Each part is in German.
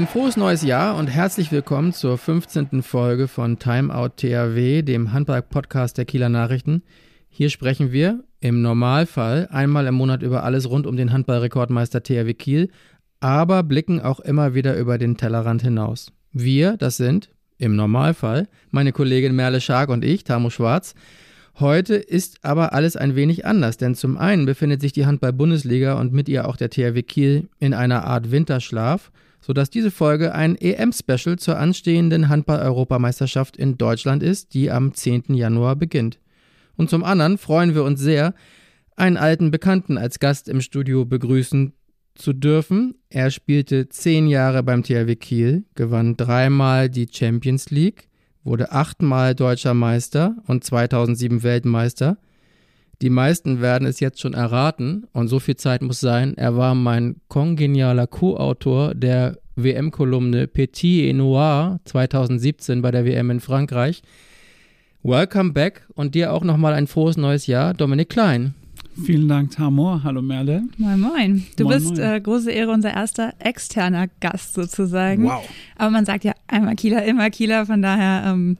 Ein frohes neues Jahr und herzlich willkommen zur 15. Folge von Timeout THW, dem Handball-Podcast der Kieler Nachrichten. Hier sprechen wir im Normalfall einmal im Monat über alles rund um den Handballrekordmeister THW Kiel, aber blicken auch immer wieder über den Tellerrand hinaus. Wir, das sind im Normalfall meine Kollegin Merle Schark und ich, Tamo Schwarz. Heute ist aber alles ein wenig anders, denn zum einen befindet sich die Handball-Bundesliga und mit ihr auch der THW Kiel in einer Art Winterschlaf – sodass diese Folge ein EM-Special zur anstehenden Handball-Europameisterschaft in Deutschland ist, die am 10. Januar beginnt. Und zum anderen freuen wir uns sehr, einen alten Bekannten als Gast im Studio begrüßen zu dürfen. Er spielte zehn Jahre beim THW Kiel, gewann dreimal die Champions League, wurde achtmal deutscher Meister und 2007 Weltmeister. Die meisten werden es jetzt schon erraten und so viel Zeit muss sein. Er war mein kongenialer Co-Autor der WM-Kolumne Petit et Noir 2017 bei der WM in Frankreich. Welcome back und dir auch nochmal ein frohes neues Jahr, Dominik Klein. Vielen Dank, Tamor. Hallo Merle. Moin, moin. Du moin, bist moin. Äh, große Ehre unser erster externer Gast sozusagen. Wow. Aber man sagt ja einmal Kieler, immer Kieler. Von daher ähm,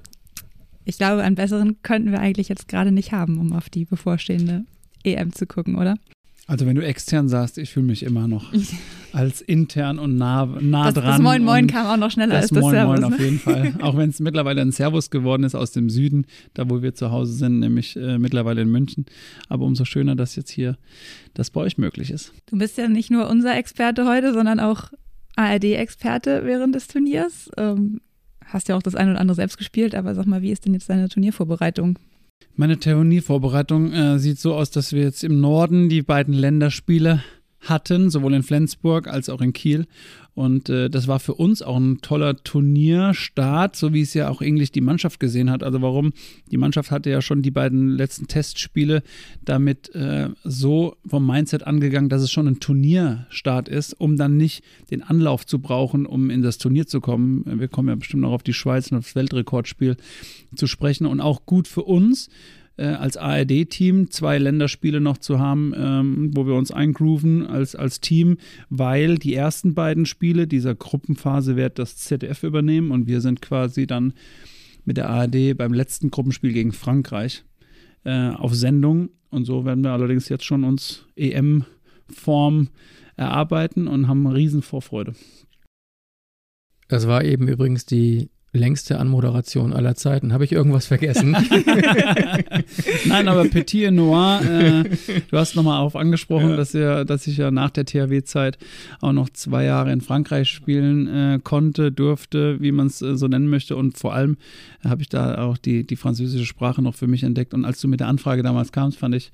ich glaube, einen besseren könnten wir eigentlich jetzt gerade nicht haben, um auf die bevorstehende EM zu gucken, oder? Also wenn du extern sagst, ich fühle mich immer noch als intern und nah, nah das, dran. Das Moin Moin kam auch noch schneller das als das Moin Servus. Moin auf jeden Fall. Auch wenn es mittlerweile ein Servus geworden ist aus dem Süden, da wo wir zu Hause sind, nämlich äh, mittlerweile in München. Aber umso schöner, dass jetzt hier das bei euch möglich ist. Du bist ja nicht nur unser Experte heute, sondern auch ARD-Experte während des Turniers. Ähm, hast ja auch das eine oder andere selbst gespielt, aber sag mal, wie ist denn jetzt deine Turniervorbereitung? Meine Turniervorbereitung äh, sieht so aus, dass wir jetzt im Norden die beiden Länderspiele hatten, sowohl in Flensburg als auch in Kiel. Und äh, das war für uns auch ein toller Turnierstart, so wie es ja auch eigentlich die Mannschaft gesehen hat. Also warum? Die Mannschaft hatte ja schon die beiden letzten Testspiele damit äh, so vom Mindset angegangen, dass es schon ein Turnierstart ist, um dann nicht den Anlauf zu brauchen, um in das Turnier zu kommen. Wir kommen ja bestimmt noch auf die Schweiz und aufs Weltrekordspiel zu sprechen. Und auch gut für uns, äh, als ARD-Team zwei Länderspiele noch zu haben, ähm, wo wir uns eingrooven als, als Team, weil die ersten beiden Spiele dieser Gruppenphase wird das ZDF übernehmen und wir sind quasi dann mit der ARD beim letzten Gruppenspiel gegen Frankreich äh, auf Sendung. Und so werden wir allerdings jetzt schon uns EM-Form erarbeiten und haben eine riesen Vorfreude. Das war eben übrigens die längste Anmoderation aller Zeiten. Habe ich irgendwas vergessen? Nein, aber Petit et Noir, äh, du hast nochmal auf angesprochen, ja. dass, er, dass ich ja nach der THW-Zeit auch noch zwei Jahre in Frankreich spielen äh, konnte, durfte, wie man es äh, so nennen möchte. Und vor allem habe ich da auch die, die französische Sprache noch für mich entdeckt. Und als du mit der Anfrage damals kamst, fand ich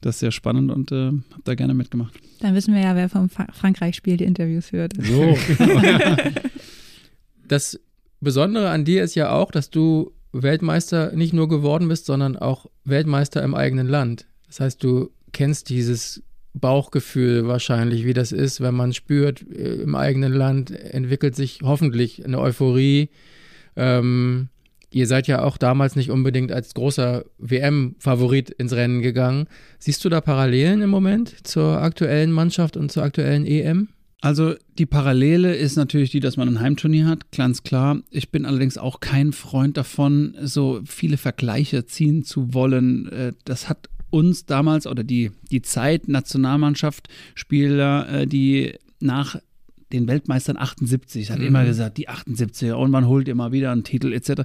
das sehr spannend und äh, habe da gerne mitgemacht. Dann wissen wir ja, wer vom Frankreich-Spiel die Interviews führt. So. das Besondere an dir ist ja auch, dass du Weltmeister nicht nur geworden bist, sondern auch Weltmeister im eigenen Land. Das heißt, du kennst dieses Bauchgefühl wahrscheinlich, wie das ist, wenn man spürt, äh, im eigenen Land entwickelt sich hoffentlich eine Euphorie. Ähm, ihr seid ja auch damals nicht unbedingt als großer WM-Favorit ins Rennen gegangen. Siehst du da Parallelen im Moment zur aktuellen Mannschaft und zur aktuellen EM? Also die Parallele ist natürlich die, dass man ein Heimturnier hat, ganz klar. Ich bin allerdings auch kein Freund davon, so viele Vergleiche ziehen zu wollen. Äh, das hat uns damals oder die, die Zeit Nationalmannschaft Spieler, äh, die nach den Weltmeistern 78. Hat mhm. immer gesagt, die 78er und man holt immer wieder einen Titel etc.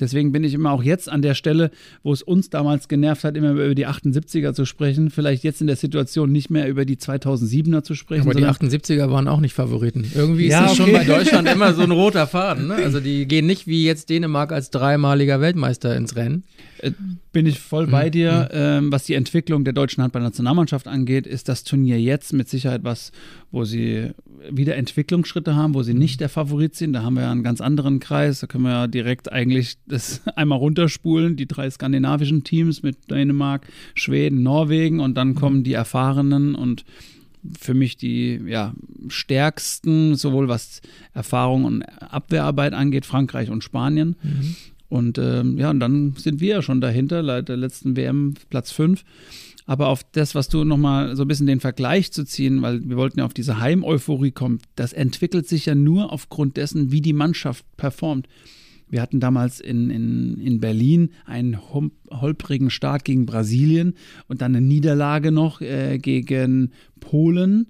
Deswegen bin ich immer auch jetzt an der Stelle, wo es uns damals genervt hat, immer über die 78er zu sprechen. Vielleicht jetzt in der Situation nicht mehr über die 2007er zu sprechen. Aber die 78er waren auch nicht Favoriten. Irgendwie ja, ist das okay. schon bei Deutschland immer so ein roter Faden. Ne? Also die gehen nicht wie jetzt Dänemark als dreimaliger Weltmeister ins Rennen. Äh, bin ich voll bei mhm. dir. Mhm. Ähm, was die Entwicklung der deutschen Handballnationalmannschaft angeht, ist das Turnier jetzt mit Sicherheit was, wo sie wieder Entwicklungsschritte haben, wo sie nicht der Favorit sind. Da haben wir ja einen ganz anderen Kreis. Da können wir ja direkt eigentlich das einmal runterspulen, die drei skandinavischen Teams mit Dänemark, Schweden, Norwegen und dann kommen die Erfahrenen und für mich die ja, stärksten, sowohl was Erfahrung und Abwehrarbeit angeht, Frankreich und Spanien. Mhm. Und ähm, ja, und dann sind wir ja schon dahinter, der letzten WM Platz 5. Aber auf das, was du nochmal so ein bisschen den Vergleich zu ziehen, weil wir wollten ja auf diese Heim-Euphorie kommen, das entwickelt sich ja nur aufgrund dessen, wie die Mannschaft performt. Wir hatten damals in, in, in Berlin einen holprigen Start gegen Brasilien und dann eine Niederlage noch äh, gegen Polen.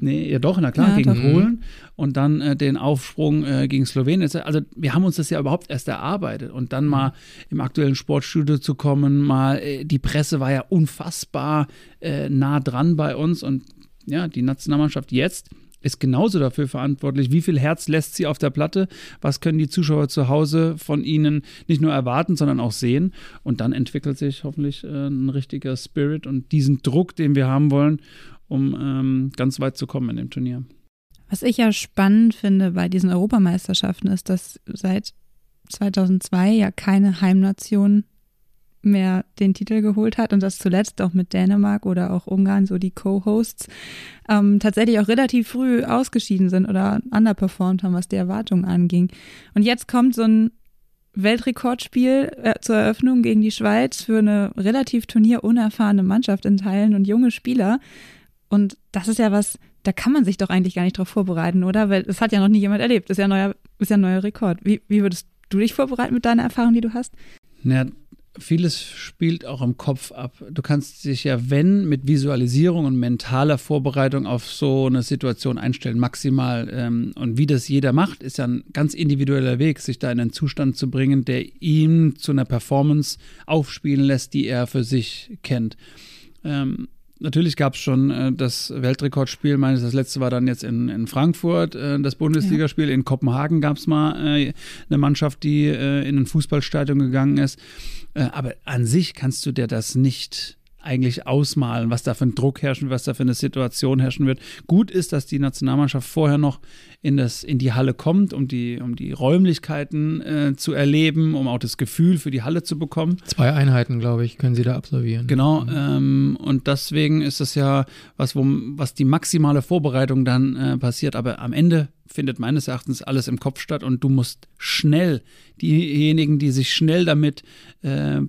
Nee, ja doch, na klar, ja, gegen doch. Polen. Und dann äh, den Aufsprung äh, gegen Slowenien. Also wir haben uns das ja überhaupt erst erarbeitet. Und dann mal im aktuellen Sportstudio zu kommen, mal, äh, die Presse war ja unfassbar äh, nah dran bei uns. Und ja, die Nationalmannschaft jetzt ist genauso dafür verantwortlich, wie viel Herz lässt sie auf der Platte, was können die Zuschauer zu Hause von ihnen nicht nur erwarten, sondern auch sehen. Und dann entwickelt sich hoffentlich äh, ein richtiger Spirit und diesen Druck, den wir haben wollen, um ähm, ganz weit zu kommen in dem Turnier. Was ich ja spannend finde bei diesen Europameisterschaften ist, dass seit 2002 ja keine Heimnation mehr den Titel geholt hat und das zuletzt auch mit Dänemark oder auch Ungarn, so die Co-Hosts, ähm, tatsächlich auch relativ früh ausgeschieden sind oder underperformed haben, was die Erwartungen anging. Und jetzt kommt so ein Weltrekordspiel äh, zur Eröffnung gegen die Schweiz für eine relativ turnierunerfahrene Mannschaft in Teilen und junge Spieler. Und das ist ja was, da kann man sich doch eigentlich gar nicht drauf vorbereiten, oder? Weil es hat ja noch nie jemand erlebt. Das ist ja ein neuer, ist ja ein neuer Rekord. Wie, wie würdest du dich vorbereiten mit deiner Erfahrung, die du hast? Na, vieles spielt auch im Kopf ab. Du kannst dich ja, wenn, mit Visualisierung und mentaler Vorbereitung auf so eine Situation einstellen, maximal. Ähm, und wie das jeder macht, ist ja ein ganz individueller Weg, sich da in einen Zustand zu bringen, der ihm zu einer Performance aufspielen lässt, die er für sich kennt. Ähm, natürlich gab es schon äh, das Weltrekordspiel, meines das letzte war dann jetzt in, in Frankfurt, äh, das Bundesligaspiel. Ja. In Kopenhagen gab es mal äh, eine Mannschaft, die äh, in ein Fußballstadion gegangen ist. Äh, aber an sich kannst du dir das nicht eigentlich ausmalen, was da für ein Druck herrschen, was da für eine Situation herrschen wird. Gut ist, dass die Nationalmannschaft vorher noch in, das, in die Halle kommt, um die, um die Räumlichkeiten äh, zu erleben, um auch das Gefühl für die Halle zu bekommen. Zwei Einheiten, glaube ich, können sie da absolvieren. Genau, ähm, und deswegen ist das ja was, wo, was die maximale Vorbereitung dann äh, passiert. Aber am Ende findet meines Erachtens alles im Kopf statt und du musst schnell, diejenigen, die sich schnell damit äh,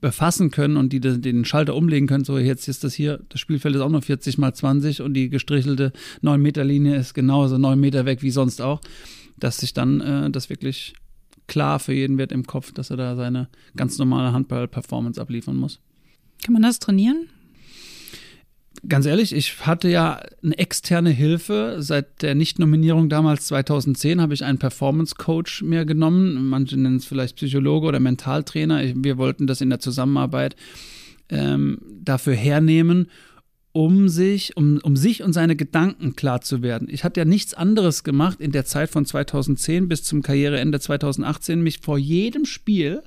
befassen können und die den Schalter umlegen können. So, jetzt ist das hier, das Spielfeld ist auch nur 40 mal 20 und die gestrichelte 9-Meter-Linie ist genauso 9 Meter weg wie sonst auch, dass sich dann äh, das wirklich klar für jeden wird im Kopf, dass er da seine ganz normale Handball-Performance abliefern muss. Kann man das trainieren? Ganz ehrlich, ich hatte ja eine externe Hilfe. Seit der Nichtnominierung damals 2010 habe ich einen Performance Coach mir genommen. Manche nennen es vielleicht Psychologe oder Mentaltrainer. Wir wollten das in der Zusammenarbeit ähm, dafür hernehmen, um sich, um, um sich und seine Gedanken klar zu werden. Ich hatte ja nichts anderes gemacht in der Zeit von 2010 bis zum Karriereende 2018, mich vor jedem Spiel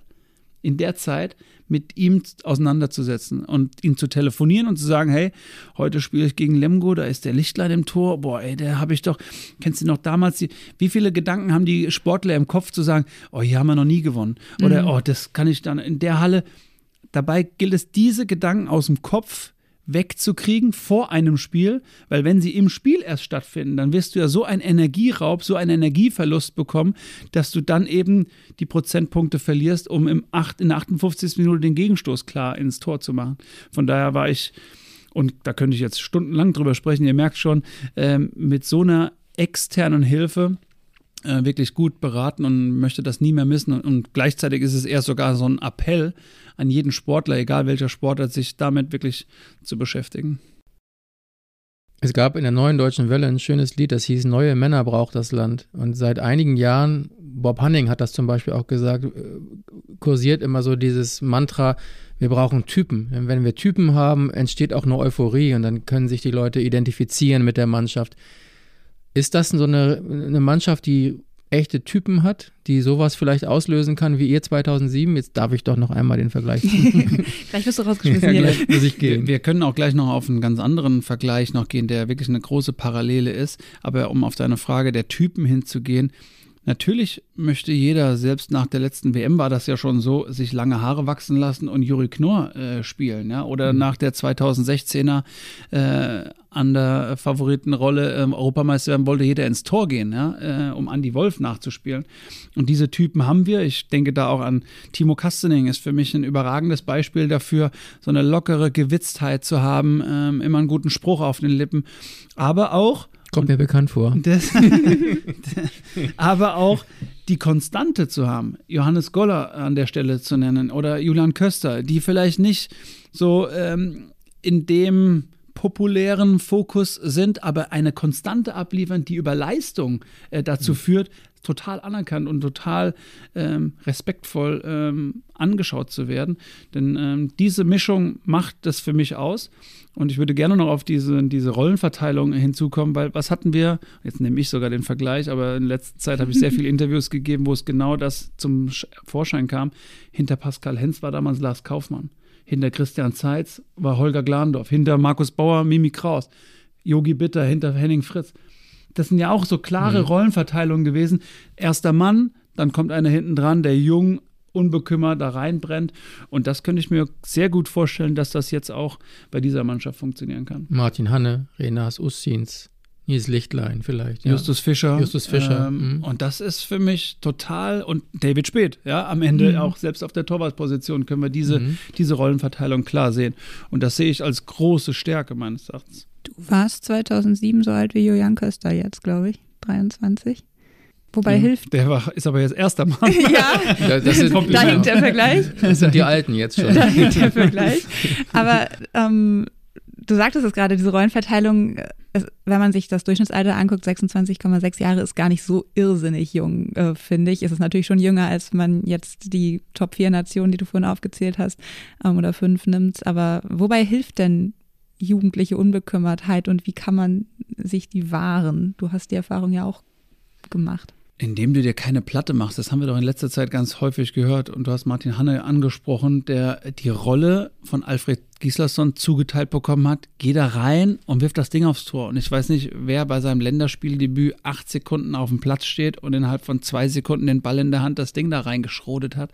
in der Zeit mit ihm auseinanderzusetzen und ihn zu telefonieren und zu sagen, hey, heute spiele ich gegen Lemgo, da ist der Lichtlein im Tor, boah, ey, der habe ich doch, kennst du noch damals, die, wie viele Gedanken haben die Sportler im Kopf zu sagen, oh, hier haben wir noch nie gewonnen oder, mhm. oh, das kann ich dann in der Halle. Dabei gilt es, diese Gedanken aus dem Kopf wegzukriegen vor einem Spiel, weil wenn sie im Spiel erst stattfinden, dann wirst du ja so einen Energieraub, so einen Energieverlust bekommen, dass du dann eben die Prozentpunkte verlierst, um im 8, in der 58. Minute den Gegenstoß klar ins Tor zu machen. Von daher war ich, und da könnte ich jetzt stundenlang drüber sprechen, ihr merkt schon, ähm, mit so einer externen Hilfe äh, wirklich gut beraten und möchte das nie mehr missen. Und, und, gleichzeitig ist es eher sogar so ein Appell an jeden Sportler, egal welcher Sportler, sich damit wirklich zu beschäftigen. Es gab in der neuen deutschen Welle ein schönes Lied, das hieß Neue Männer braucht das Land. Und seit einigen Jahren, Bob Hanning hat das zum Beispiel auch gesagt, äh, kursiert immer so dieses Mantra, wir brauchen Typen. Wenn wir Typen haben, entsteht auch eine Euphorie und dann können sich die Leute identifizieren mit der Mannschaft. Ist das so eine, eine Mannschaft, die echte Typen hat, die sowas vielleicht auslösen kann wie ihr 2007? Jetzt darf ich doch noch einmal den Vergleich gleich wirst du rausgeschmissen. Ja, gleich muss ich gehen. Wir, wir, können auch gleich noch auf einen ganz anderen Vergleich noch gehen, der wirklich eine große Parallele ist. Aber um auf deine Frage der Typen hinzugehen, Natürlich möchte jeder, selbst nach der letzten WM war das ja schon so, sich lange Haare wachsen lassen und Juri Knorr äh, spielen, ja. Oder mhm. nach der 2016er äh, an der Favoritenrolle ähm, Europameister werden, wollte jeder ins Tor gehen, ja, äh, um Andy Wolf nachzuspielen. Und diese Typen haben wir. Ich denke da auch an Timo Kastening, ist für mich ein überragendes Beispiel dafür, so eine lockere Gewitztheit zu haben, ähm, immer einen guten Spruch auf den Lippen. Aber auch Kommt mir bekannt vor. Das, aber auch die Konstante zu haben, Johannes Goller an der Stelle zu nennen oder Julian Köster, die vielleicht nicht so ähm, in dem populären Fokus sind, aber eine Konstante abliefern, die über Leistung äh, dazu mhm. führt, total anerkannt und total ähm, respektvoll ähm, angeschaut zu werden. Denn ähm, diese Mischung macht das für mich aus. Und ich würde gerne noch auf diese, diese Rollenverteilung hinzukommen, weil was hatten wir, jetzt nehme ich sogar den Vergleich, aber in letzter Zeit habe ich sehr viele Interviews gegeben, wo es genau das zum Vorschein kam. Hinter Pascal Hens war damals Lars Kaufmann. Hinter Christian Zeitz war Holger Glandorf. Hinter Markus Bauer Mimi Kraus. Yogi Bitter hinter Henning Fritz. Das sind ja auch so klare mhm. Rollenverteilungen gewesen. Erster Mann, dann kommt einer hinten dran, der jung, unbekümmert da reinbrennt. Und das könnte ich mir sehr gut vorstellen, dass das jetzt auch bei dieser Mannschaft funktionieren kann. Martin Hanne, Renas Ustins, Nils Lichtlein vielleicht. Ja. Justus Fischer. Justus Fischer. Ähm, mhm. Und das ist für mich total, und David Speth, ja, am Ende mhm. auch selbst auf der Torwartposition können wir diese, mhm. diese Rollenverteilung klar sehen. Und das sehe ich als große Stärke meines Erachtens. Du warst 2007 so alt wie Julian Köster jetzt, glaube ich, 23. Wobei mhm. hilft. Der war, ist aber jetzt erster Mann. ja, das ist, da hinkt der Vergleich. Das sind die Alten jetzt schon. Da hinkt der Vergleich. Aber ähm, du sagtest es gerade, diese Rollenverteilung, es, wenn man sich das Durchschnittsalter anguckt, 26,6 Jahre ist gar nicht so irrsinnig jung, äh, finde ich. Es ist natürlich schon jünger, als man jetzt die Top 4 Nationen, die du vorhin aufgezählt hast, ähm, oder fünf nimmt. Aber wobei hilft denn jugendliche Unbekümmertheit und wie kann man sich die wahren? Du hast die Erfahrung ja auch gemacht. Indem du dir keine Platte machst, das haben wir doch in letzter Zeit ganz häufig gehört und du hast Martin Hanne angesprochen, der die Rolle von Alfred Gislason zugeteilt bekommen hat. Geh da rein und wirf das Ding aufs Tor. Und ich weiß nicht, wer bei seinem Länderspieldebüt acht Sekunden auf dem Platz steht und innerhalb von zwei Sekunden den Ball in der Hand das Ding da reingeschrodet hat.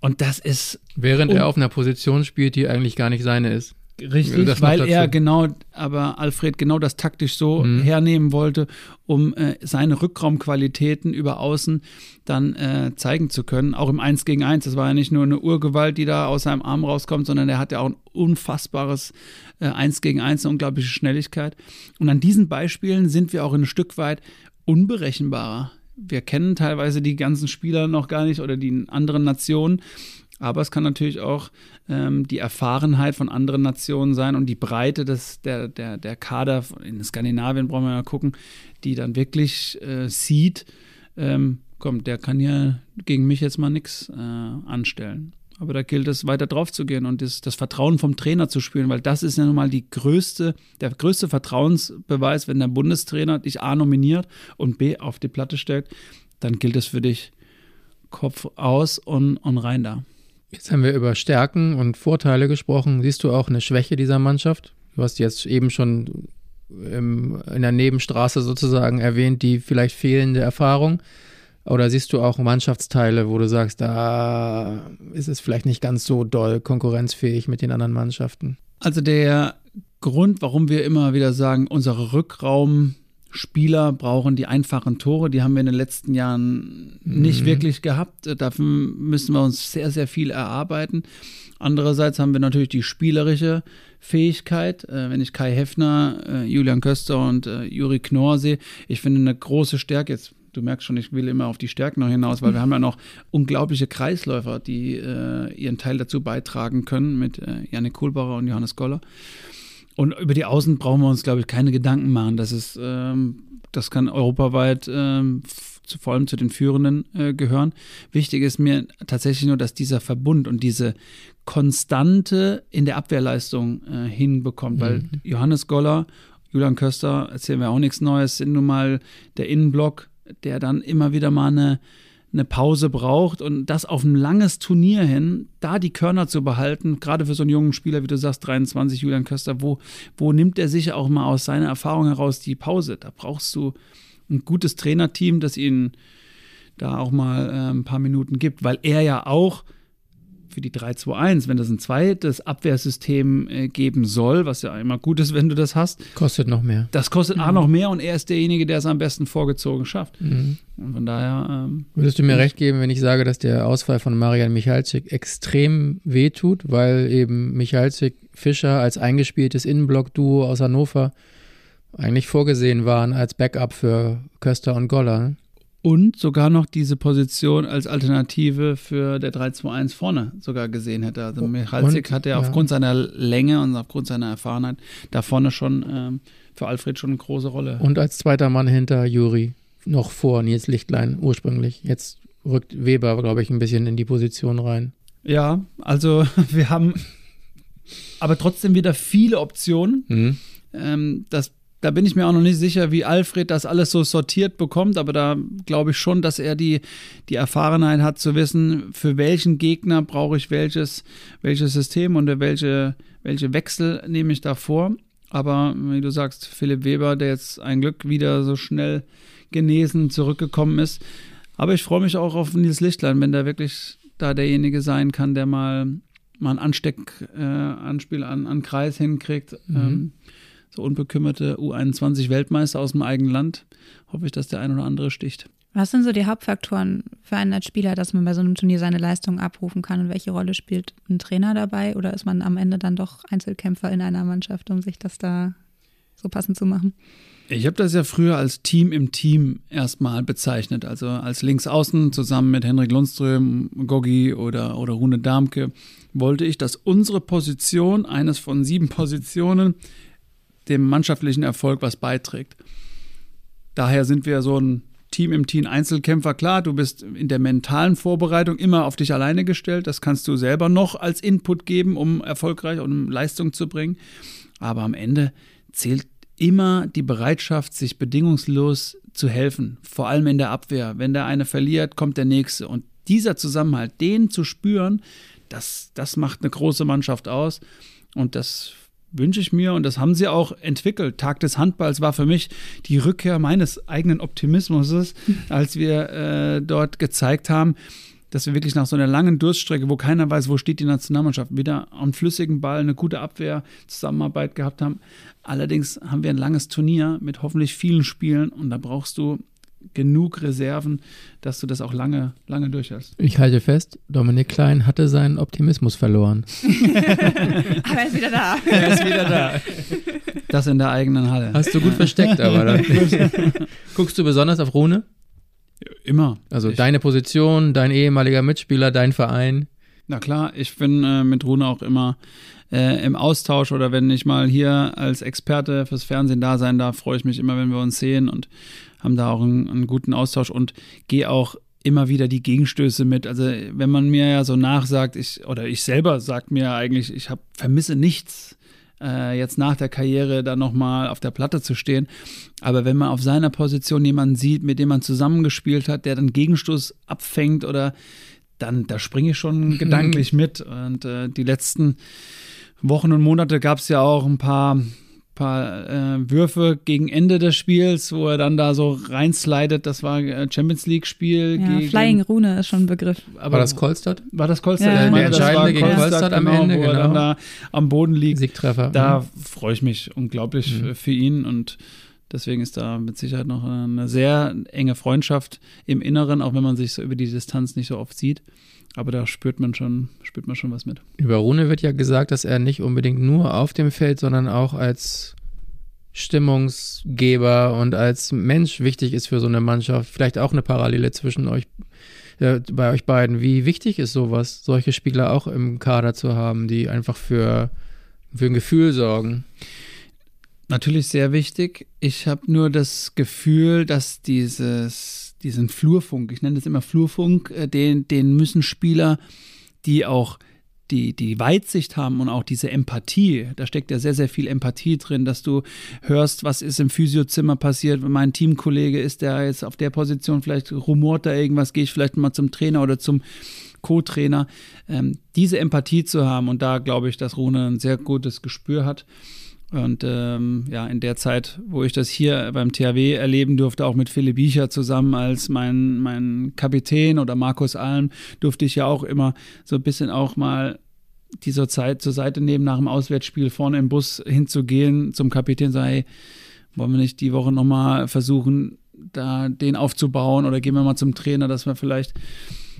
Und das ist. Während er auf einer Position spielt, die eigentlich gar nicht seine ist. Richtig, ja, weil er genau, aber Alfred genau das taktisch so mhm. hernehmen wollte, um äh, seine Rückraumqualitäten über außen dann äh, zeigen zu können. Auch im 1 gegen 1. Das war ja nicht nur eine Urgewalt, die da aus seinem Arm rauskommt, sondern er hat ja auch ein unfassbares äh, 1 gegen 1, eine unglaubliche Schnelligkeit. Und an diesen Beispielen sind wir auch ein Stück weit unberechenbarer. Wir kennen teilweise die ganzen Spieler noch gar nicht oder die anderen Nationen aber es kann natürlich auch ähm, die Erfahrenheit von anderen Nationen sein und die Breite des, der, der, der Kader in Skandinavien, brauchen wir mal gucken, die dann wirklich äh, sieht, ähm, komm, der kann ja gegen mich jetzt mal nichts äh, anstellen. Aber da gilt es, weiter drauf zu gehen und das, das, Vertrauen vom Trainer zu spielen, weil das ist ja nun mal die größte, der größte Vertrauensbeweis, wenn der Bundestrainer dich A nominiert und B auf die Platte stellt, dann gilt es für dich Kopf aus und, und rein da. Jetzt haben wir über Stärken und Vorteile gesprochen. Siehst du auch eine Schwäche dieser Mannschaft? Du hast jetzt eben schon im, in der Nebenstraße sozusagen erwähnt, die vielleicht fehlende Erfahrung. Oder siehst du auch Mannschaftsteile, wo du sagst, da ist es vielleicht nicht ganz so doll konkurrenzfähig mit den anderen Mannschaften? Also der Grund, warum wir immer wieder sagen, unsere Rückraum Spieler brauchen die einfachen Tore. Die haben wir in den letzten Jahren nicht mhm. wirklich gehabt. Dafür müssen wir uns sehr, sehr viel erarbeiten. Andererseits haben wir natürlich die spielerische Fähigkeit. Äh, wenn ich Kai Heffner, äh, Julian Köster und äh, Juri Knorr sehe, ich finde eine große Stärke. Jetzt, du merkst schon, ich will immer auf die Stärken noch hinaus, weil wir haben ja noch unglaubliche Kreisläufer, die äh, ihren Teil dazu beitragen können mit äh, Janik Kohlbacher und Johannes Goller. Und über die Außen brauchen wir uns, glaube ich, keine Gedanken machen. Das ist, ähm, das kann europaweit ähm, zu, vor allem zu den Führenden äh, gehören. Wichtig ist mir tatsächlich nur, dass dieser Verbund und diese Konstante in der Abwehrleistung äh, hinbekommt, mhm. weil Johannes Goller, Julian Köster, erzählen wir auch nichts Neues, sind nun mal der Innenblock, der dann immer wieder mal eine eine Pause braucht und das auf ein langes Turnier hin, da die Körner zu behalten, gerade für so einen jungen Spieler, wie du sagst, 23, Julian Köster, wo, wo nimmt er sich auch mal aus seiner Erfahrung heraus die Pause? Da brauchst du ein gutes Trainerteam, das ihn da auch mal äh, ein paar Minuten gibt, weil er ja auch für die 3-2-1, wenn das ein zweites Abwehrsystem äh, geben soll, was ja immer gut ist, wenn du das hast. Kostet noch mehr. Das kostet mhm. A noch mehr und er ist derjenige, der es am besten vorgezogen schafft. Mhm. Und von daher. Ähm, Würdest du mir recht geben, wenn ich sage, dass der Ausfall von Marian Michalczyk extrem wehtut, weil eben Michalczyk Fischer als eingespieltes Innenblock-Duo aus Hannover eigentlich vorgesehen waren als Backup für Köster und Goller? Ne? Und sogar noch diese Position als Alternative für der 3-2-1 vorne sogar gesehen hätte. Also oh, Michalzik hat ja aufgrund seiner Länge und aufgrund seiner Erfahrenheit da vorne schon ähm, für Alfred schon eine große Rolle. Und als zweiter Mann hinter Juri, noch vor Nils Lichtlein ursprünglich. Jetzt rückt Weber, glaube ich, ein bisschen in die Position rein. Ja, also wir haben aber trotzdem wieder viele Optionen. Mhm. Ähm, das da bin ich mir auch noch nicht sicher, wie Alfred das alles so sortiert bekommt, aber da glaube ich schon, dass er die, die Erfahrenheit hat zu wissen, für welchen Gegner brauche ich welches, welches System und welche, welche Wechsel nehme ich da vor. Aber wie du sagst, Philipp Weber, der jetzt ein Glück wieder so schnell genesen zurückgekommen ist. Aber ich freue mich auch auf Nils Lichtlein, wenn der wirklich da derjenige sein kann, der mal, mal ein Ansteck-Anspiel äh, an, an Kreis hinkriegt. Mhm. Ähm, so unbekümmerte U21-Weltmeister aus dem eigenen Land, hoffe ich, dass der ein oder andere sticht. Was sind so die Hauptfaktoren für einen als Spieler, dass man bei so einem Turnier seine Leistung abrufen kann und welche Rolle spielt ein Trainer dabei oder ist man am Ende dann doch Einzelkämpfer in einer Mannschaft, um sich das da so passend zu machen? Ich habe das ja früher als Team im Team erstmal bezeichnet, also als Linksaußen zusammen mit Henrik Lundström, Goggi oder, oder Rune Darmke wollte ich, dass unsere Position, eines von sieben Positionen, dem mannschaftlichen Erfolg was beiträgt. Daher sind wir so ein Team im Team Einzelkämpfer. Klar, du bist in der mentalen Vorbereitung immer auf dich alleine gestellt. Das kannst du selber noch als Input geben, um erfolgreich und um Leistung zu bringen. Aber am Ende zählt immer die Bereitschaft, sich bedingungslos zu helfen. Vor allem in der Abwehr. Wenn der eine verliert, kommt der nächste. Und dieser Zusammenhalt, den zu spüren, das, das macht eine große Mannschaft aus. Und das wünsche ich mir und das haben sie auch entwickelt. Tag des Handballs war für mich die Rückkehr meines eigenen Optimismus, als wir äh, dort gezeigt haben, dass wir wirklich nach so einer langen Durststrecke, wo keiner weiß, wo steht die Nationalmannschaft, wieder einen flüssigen Ball, eine gute Abwehr, Zusammenarbeit gehabt haben. Allerdings haben wir ein langes Turnier mit hoffentlich vielen Spielen und da brauchst du genug Reserven, dass du das auch lange, lange durchhältst. Ich halte fest, Dominik Klein hatte seinen Optimismus verloren. aber er ist wieder da. Er ist wieder da. Das in der eigenen Halle. Hast du gut versteckt, aber. Guckst du besonders auf Rune? Immer. Also ich, deine Position, dein ehemaliger Mitspieler, dein Verein. Na klar, ich bin äh, mit Rune auch immer äh, im Austausch oder wenn ich mal hier als Experte fürs Fernsehen da sein darf, freue ich mich immer, wenn wir uns sehen und haben da auch einen, einen guten Austausch und gehe auch immer wieder die Gegenstöße mit. Also wenn man mir ja so nachsagt, ich oder ich selber sagt mir eigentlich, ich hab, vermisse nichts, äh, jetzt nach der Karriere dann nochmal auf der Platte zu stehen. Aber wenn man auf seiner Position jemanden sieht, mit dem man zusammengespielt hat, der dann Gegenstoß abfängt oder dann, da springe ich schon gedanklich mit. Und äh, die letzten Wochen und Monate gab es ja auch ein paar paar äh, Würfe gegen Ende des Spiels, wo er dann da so reinslidet. Das war äh, Champions League-Spiel. Ja, Flying Rune ist schon ein Begriff. Aber war das Kolstadt? War das Kolstadt? Ja, ja. Der entscheidende gegen Kolstadt, am genau, Ende, wo genau. er dann genau. da am Boden liegt. Siegtreffer. Da mhm. freue ich mich unglaublich mhm. für ihn und Deswegen ist da mit Sicherheit noch eine sehr enge Freundschaft im Inneren, auch wenn man sich so über die Distanz nicht so oft sieht. Aber da spürt man schon, spürt man schon was mit. Über Rune wird ja gesagt, dass er nicht unbedingt nur auf dem Feld, sondern auch als Stimmungsgeber und als Mensch wichtig ist für so eine Mannschaft. Vielleicht auch eine Parallele zwischen euch, äh, bei euch beiden. Wie wichtig ist sowas, solche Spieler auch im Kader zu haben, die einfach für, für ein Gefühl sorgen? Natürlich sehr wichtig. Ich habe nur das Gefühl, dass dieses diesen Flurfunk, ich nenne das immer Flurfunk, äh, den, den müssen Spieler, die auch die, die Weitsicht haben und auch diese Empathie, da steckt ja sehr, sehr viel Empathie drin, dass du hörst, was ist im Physiozimmer passiert, mein Teamkollege ist der jetzt auf der Position, vielleicht rumort da irgendwas, gehe ich vielleicht mal zum Trainer oder zum Co-Trainer. Ähm, diese Empathie zu haben und da glaube ich, dass Rune ein sehr gutes Gespür hat Und ähm, ja, in der Zeit, wo ich das hier beim THW erleben durfte, auch mit Philipp Biecher zusammen als mein, mein Kapitän oder Markus Alm, durfte ich ja auch immer so ein bisschen auch mal dieser Zeit zur Seite nehmen, nach dem Auswärtsspiel vorne im Bus hinzugehen, zum Kapitän sagen, hey, wollen wir nicht die Woche nochmal versuchen, da den aufzubauen oder gehen wir mal zum Trainer, dass wir vielleicht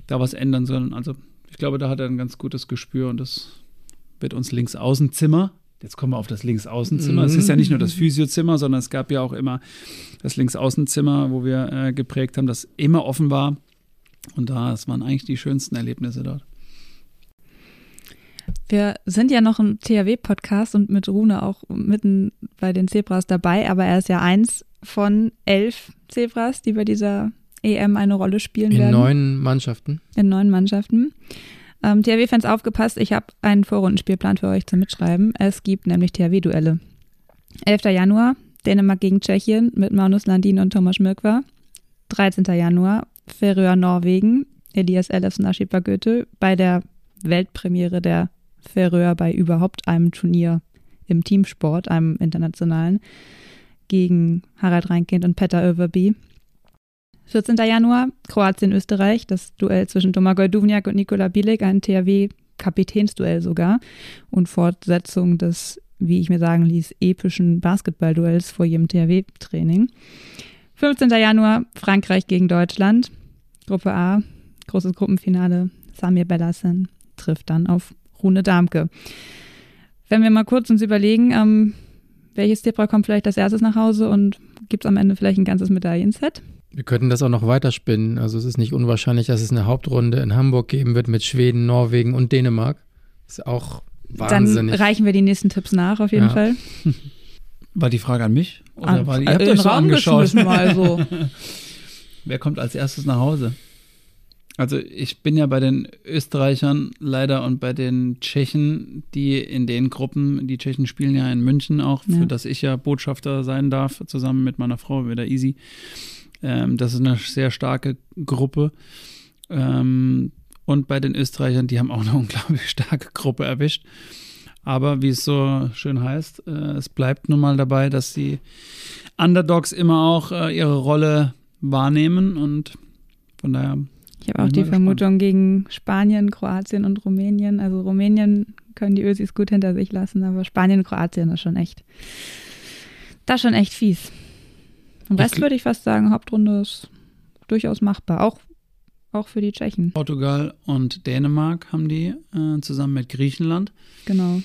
da was ändern sollen. Also ich glaube, da hat er ein ganz gutes Gespür und das wird uns links Außenzimmer Jetzt kommen wir auf das Linksaußenzimmer. Mhm. Es ist ja nicht nur das Physiozimmer, sondern es gab ja auch immer das Linksaußenzimmer, wo wir äh, geprägt haben, das immer offen war. Und da, das waren eigentlich die schönsten Erlebnisse dort. Wir sind ja noch ein THW-Podcast und mit Rune auch mitten bei den Zebras dabei, aber er ist ja eins von elf Zebras, die bei dieser EM eine Rolle spielen In werden. In neun Mannschaften. In neun Mannschaften. Ähm, THW-Fans aufgepasst, ich habe einen Vorrundenspielplan für euch zum Mitschreiben. Es gibt nämlich THW-Duelle. 11. Januar, Dänemark gegen Tschechien mit Magnus Landin und Thomas Schmirkwa. 13. Januar, Färöer Norwegen, Elias Ellefsen, Ashipa Goethe bei der Weltpremiere der Färöer bei überhaupt einem Turnier im Teamsport, einem internationalen, gegen Harald Reinkind und Petter Överby. 14. Januar, Kroatien-Österreich, das Duell zwischen Domagoj Duvniak und Nikola Bilik, ein THW-Kapitänsduell sogar und Fortsetzung des, wie ich mir sagen ließ, epischen Basketballduells vor jedem THW-Training. 15. Januar, Frankreich gegen Deutschland, Gruppe A, großes Gruppenfinale, Samir Bellassen trifft dann auf Rune Darmke. Wenn wir mal kurz uns überlegen, ähm, welches Zebra kommt vielleicht als erstes nach Hause und gibt es am Ende vielleicht ein ganzes Medaillenset? Wir könnten das auch noch weiterspinnen. Also es ist nicht unwahrscheinlich, dass es eine Hauptrunde in Hamburg geben wird mit Schweden, Norwegen und Dänemark. Ist auch wahnsinnig. Dann reichen wir die nächsten Tipps nach, auf jeden ja. Fall. War die Frage an mich? Oder an, war die, ihr habt euch so angeschaut? Mal so. Wer kommt als erstes nach Hause? Also ich bin ja bei den Österreichern leider und bei den Tschechen, die in den Gruppen, die Tschechen spielen ja in München auch, ja. für das ich ja Botschafter sein darf, zusammen mit meiner Frau, mit der Easy. Ähm, das ist eine sehr starke Gruppe. Ähm, und bei den Österreichern, die haben auch eine unglaublich starke Gruppe erwischt. Aber wie es so schön heißt, äh, es bleibt nun mal dabei, dass die Underdogs immer auch äh, ihre Rolle wahrnehmen und von daher. Ich habe auch die Vermutung gegen Spanien, Kroatien und Rumänien. Also Rumänien können die Ösis gut hinter sich lassen, aber Spanien und Kroatien ist schon echt, das ist schon echt fies. Im Rest würde ich fast sagen, Hauptrunde ist durchaus machbar. Auch, auch für die Tschechen. Portugal und Dänemark haben die äh, zusammen mit Griechenland. Genau.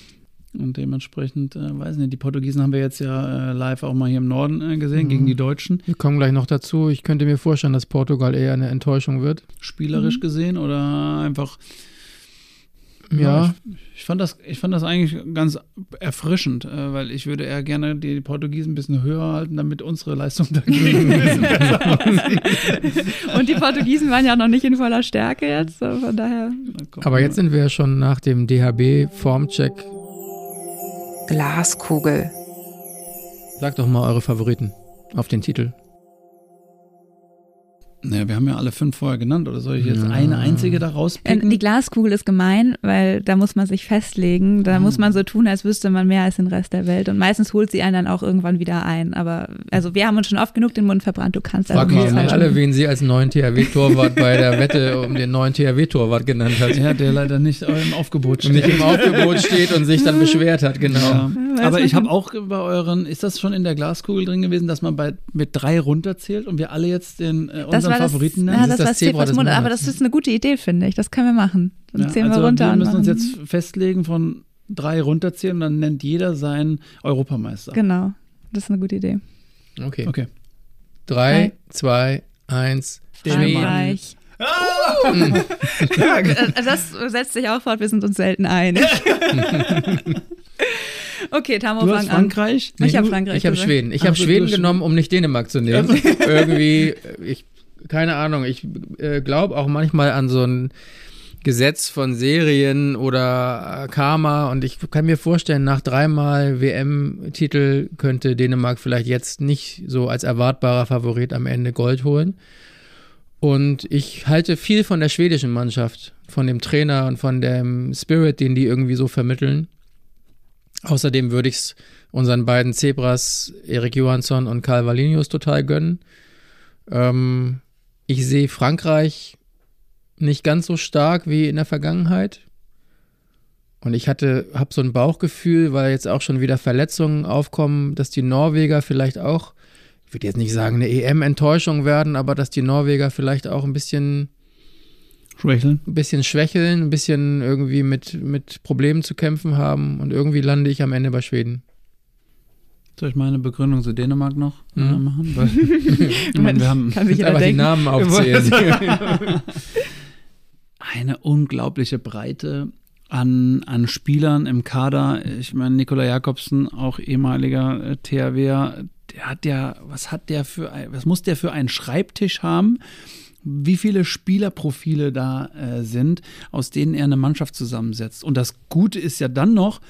Und dementsprechend, äh, weiß nicht, die Portugiesen haben wir jetzt ja äh, live auch mal hier im Norden äh, gesehen, mhm. gegen die Deutschen. Wir kommen gleich noch dazu. Ich könnte mir vorstellen, dass Portugal eher eine Enttäuschung wird. Spielerisch mhm. gesehen oder einfach ja. Ich, ich, fand das, ich fand das eigentlich ganz erfrischend, äh, weil ich würde eher gerne die Portugiesen ein bisschen höher halten, damit unsere Leistung dagegen ein bisschen besser aussieht. Und die Portugiesen waren ja noch nicht in voller Stärke jetzt, so von daher. Aber jetzt sind wir ja schon nach dem DHB-Formcheck. Glaskugel. Sag doch mal eure Favoriten auf den Titel. Naja, wir haben ja alle fünf vorher genannt, oder soll ich jetzt ja. eine einzige da rauspicken? Die Glaskugel ist gemein, weil da muss man sich festlegen. Da ah. muss man so tun, als wüsste man mehr als den Rest der Welt. Und meistens holt sie einen dann auch irgendwann wieder ein. Aber also wir haben uns schon oft genug den Mund verbrannt. Du kannst also Frag mal alle, wen sie als neuen THW-Torwart bei der Wette um den neuen THW-Torwart genannt hat. Ja, der leider nicht im Aufgebot steht. Nicht im Aufgebot steht und sich dann beschwert hat, genau. Ja. Aber ich habe auch bei euren, ist das schon in der Glaskugel drin gewesen, dass man bei mit drei runterzählt und wir alle jetzt den äh, unseren unseren Favoriten nennen? Ja, das, das, das Zebra des Monats. Aber das ist eine gute Idee, finde ich. Das können wir machen. Dann ja, zählen wir also runter. Wir müssen uns jetzt festlegen von drei runterzählen und dann nennt jeder seinen Europameister. Genau. Das ist eine gute Idee. Okay. Okay. Drei, zwei, eins. Frankreich. Ah! Also das setzt sich auch fort, wir sind uns selten einig. okay, Tamo, du hast Frankreich? Nee, ich habe Frankreich. Ich habe Schweden. Ich habe Schweden genommen, um nicht Dänemark zu nehmen. Irgendwie, ich keine Ahnung, ich äh, glaube auch manchmal an so ein Gesetz von Serien oder äh, Karma und ich kann mir vorstellen, nach dreimal WM-Titel könnte Dänemark vielleicht jetzt nicht so als erwartbarer Favorit am Ende Gold holen. Und ich halte viel von der schwedischen Mannschaft, von dem Trainer und von dem Spirit, den die irgendwie so vermitteln. Außerdem würde ich es unseren beiden Zebras, Erik Johansson und Karl Valinius, total gönnen. Ähm, ich sehe Frankreich nicht ganz so stark wie in der Vergangenheit. Und ich hatte, habe so ein Bauchgefühl, weil jetzt auch schon wieder Verletzungen aufkommen, dass die Norweger vielleicht auch, ich würde jetzt nicht sagen eine EM-Enttäuschung werden, aber dass die Norweger vielleicht auch ein bisschen schwächeln, ein bisschen schwächeln, ein bisschen irgendwie mit, mit Problemen zu kämpfen haben und irgendwie lande ich am Ende bei Schweden. Soll ich meine Begründung zu Dänemark noch mhm. äh, machen? Weil, ich meine, wir haben Kann sich aber die Namen aufzählen. Eine unglaubliche Breite an, an Spielern im Kader. Ich meine, Nikola Jakobsen, auch ehemaliger äh, THW, der hat ja, was hat der für ein, was muss der für einen Schreibtisch haben? Wie viele Spielerprofile da äh, sind, aus denen er eine Mannschaft zusammensetzt. Und das Gute ist ja dann noch,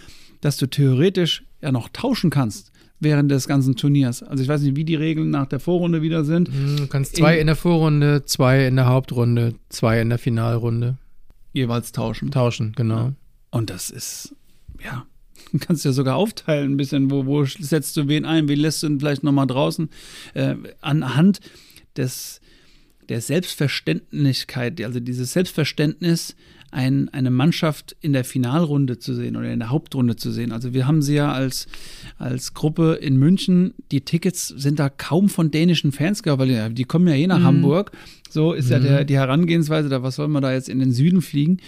dass du theoretisch ja noch tauschen kannst während des ganzen Turniers. Also ich weiß nicht, wie die Regeln nach der Vorrunde wieder sind. Hm, du kannst zwei in, in der Vorrunde, zwei in der Hauptrunde, zwei in der Finalrunde jeweils tauschen. Tauschen, genau. Und das ist, ja, du kannst ja sogar aufteilen ein bisschen, wo, wo setzt du wen ein, wie lässt du ihn vielleicht nochmal draußen. Äh, anhand des, der Selbstverständlichkeit, also dieses Selbstverständnis, ein, eine Mannschaft in der Finalrunde zu sehen oder in der Hauptrunde zu sehen. Also wir haben sie ja als, als Gruppe in München, die Tickets sind da kaum von dänischen Fans gehabt, weil die, die kommen ja eh nach mhm. Hamburg. So ist mhm. ja der, die Herangehensweise, da was soll man da jetzt in den Süden fliegen?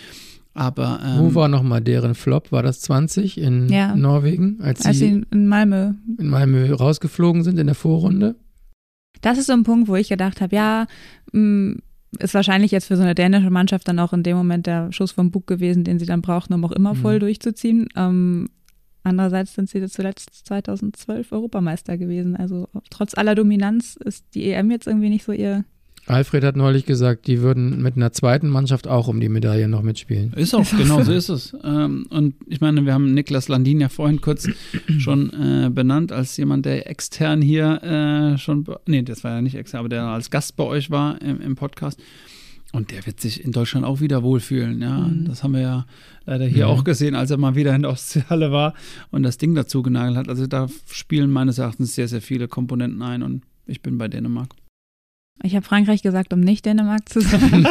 Aber ähm, wo war nochmal deren Flop? War das 20 in ja. Norwegen, als, als sie in Malmö in Malmö rausgeflogen sind in der Vorrunde? Das ist so ein Punkt, wo ich gedacht habe, ja, mh, mm, ist wahrscheinlich jetzt für so eine dänische Mannschaft dann auch in dem Moment der Schuss vom Bug gewesen, den sie dann brauchten, um auch immer voll mhm. durchzuziehen. Ähm, andererseits sind sie zuletzt 2012 Europameister gewesen. Also trotz aller Dominanz ist die EM jetzt irgendwie nicht so ihr Alfred hat neulich gesagt, die würden mit einer zweiten Mannschaft auch um die Medaille noch mitspielen. Ist auch, genau so ist es. Ähm, und ich meine, wir haben Niklas Landin ja vorhin kurz schon äh, benannt als jemand, der extern hier äh, schon, nee, das war ja nicht extern, aber der als Gast bei euch war im, im Podcast. Und der wird sich in Deutschland auch wieder wohlfühlen. Ja, mhm. das haben wir ja leider hier mhm. auch gesehen, als er mal wieder in der Ostseehalle war und das Ding dazu genagelt hat. Also da spielen meines Erachtens sehr, sehr viele Komponenten ein und ich bin bei Dänemark. Ich habe Frankreich gesagt, um nicht Dänemark zu sagen.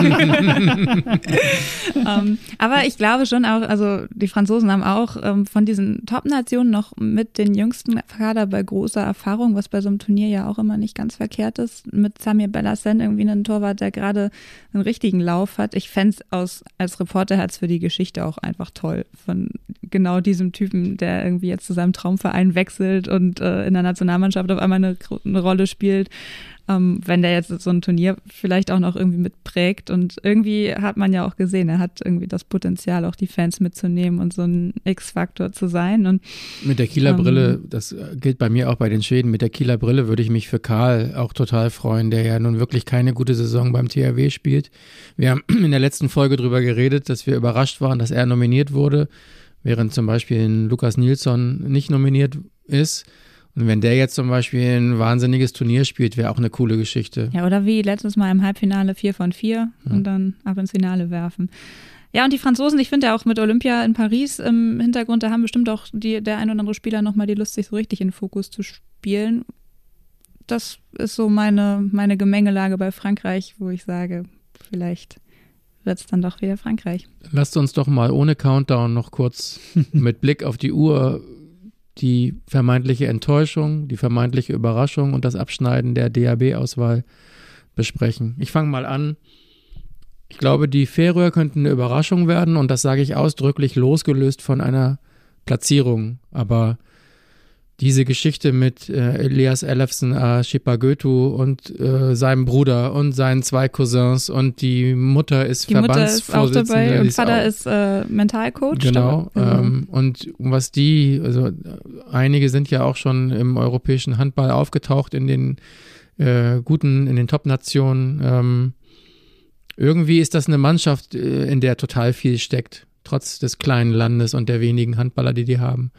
um, ähm, aber ich glaube schon auch, also die Franzosen haben auch um, ähm, von diesen Top-Nationen noch mit den jüngsten Kader bei großer Erfahrung, was bei so einem Turnier ja auch immer nicht ganz verkehrt ist, mit Samir Bellassen irgendwie einen Torwart, der gerade einen richtigen Lauf hat. Ich fände es als Reporterherz für die Geschichte auch einfach toll, von genau diesem Typen, der irgendwie jetzt zu seinem Traumverein wechselt und äh, in der Nationalmannschaft auf einmal eine, eine Rolle spielt ähm, wenn der jetzt so ein Turnier vielleicht auch noch irgendwie mitprägt. Und irgendwie hat man ja auch gesehen, er hat irgendwie das Potenzial, auch die Fans mitzunehmen und so ein X-Faktor zu sein. Und, mit der Kieler Brille, ähm, das gilt bei mir auch bei den Schweden, mit der Kieler Brille würde ich mich für Karl auch total freuen, der ja nun wirklich keine gute Saison beim THW spielt. Wir haben in der letzten Folge darüber geredet, dass wir überrascht waren, dass er nominiert wurde, während zum Beispiel Lukas Nilsson nicht nominiert ist. Und wenn der jetzt zum Beispiel ein wahnsinniges Turnier spielt, wäre auch eine coole Geschichte. Ja, oder wie letztes Mal im Halbfinale 4 von 4 ja. und dann ab ins Finale werfen. Ja, und die Franzosen, ich finde ja auch mit Olympia in Paris im Hintergrund, da haben bestimmt auch die, der ein oder andere Spieler nochmal die Lust, sich so richtig in den Fokus zu spielen. Das ist so meine, meine Gemengelage bei Frankreich, wo ich sage, vielleicht wird es dann doch wieder Frankreich. Lasst uns doch mal ohne Countdown noch kurz mit Blick auf die Uhr die vermeintliche Enttäuschung, die vermeintliche Überraschung und das Abschneiden der DAB-Auswahl besprechen. Ich fange mal an. Ich glaube, die Färöer könnten eine Überraschung werden und das sage ich ausdrücklich losgelöst von einer Platzierung. Aber diese Geschichte mit äh, Elias Elefsen äh, Shipagötu und äh, seinem Bruder und seinen zwei Cousins und die Mutter ist die Verbandsvorsitzende. Mutter ist auch dabei und Vater auch, ist äh, Mentalcoach. Genau. Ähm, und was die, also einige sind ja auch schon im europäischen Handball aufgetaucht in den äh, guten, in den Top-Nationen. Ähm, irgendwie ist das eine Mannschaft, äh, in der total viel steckt, trotz des kleinen Landes und der wenigen Handballer, die die haben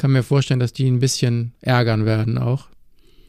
kann mir vorstellen, dass die ein bisschen ärgern werden auch.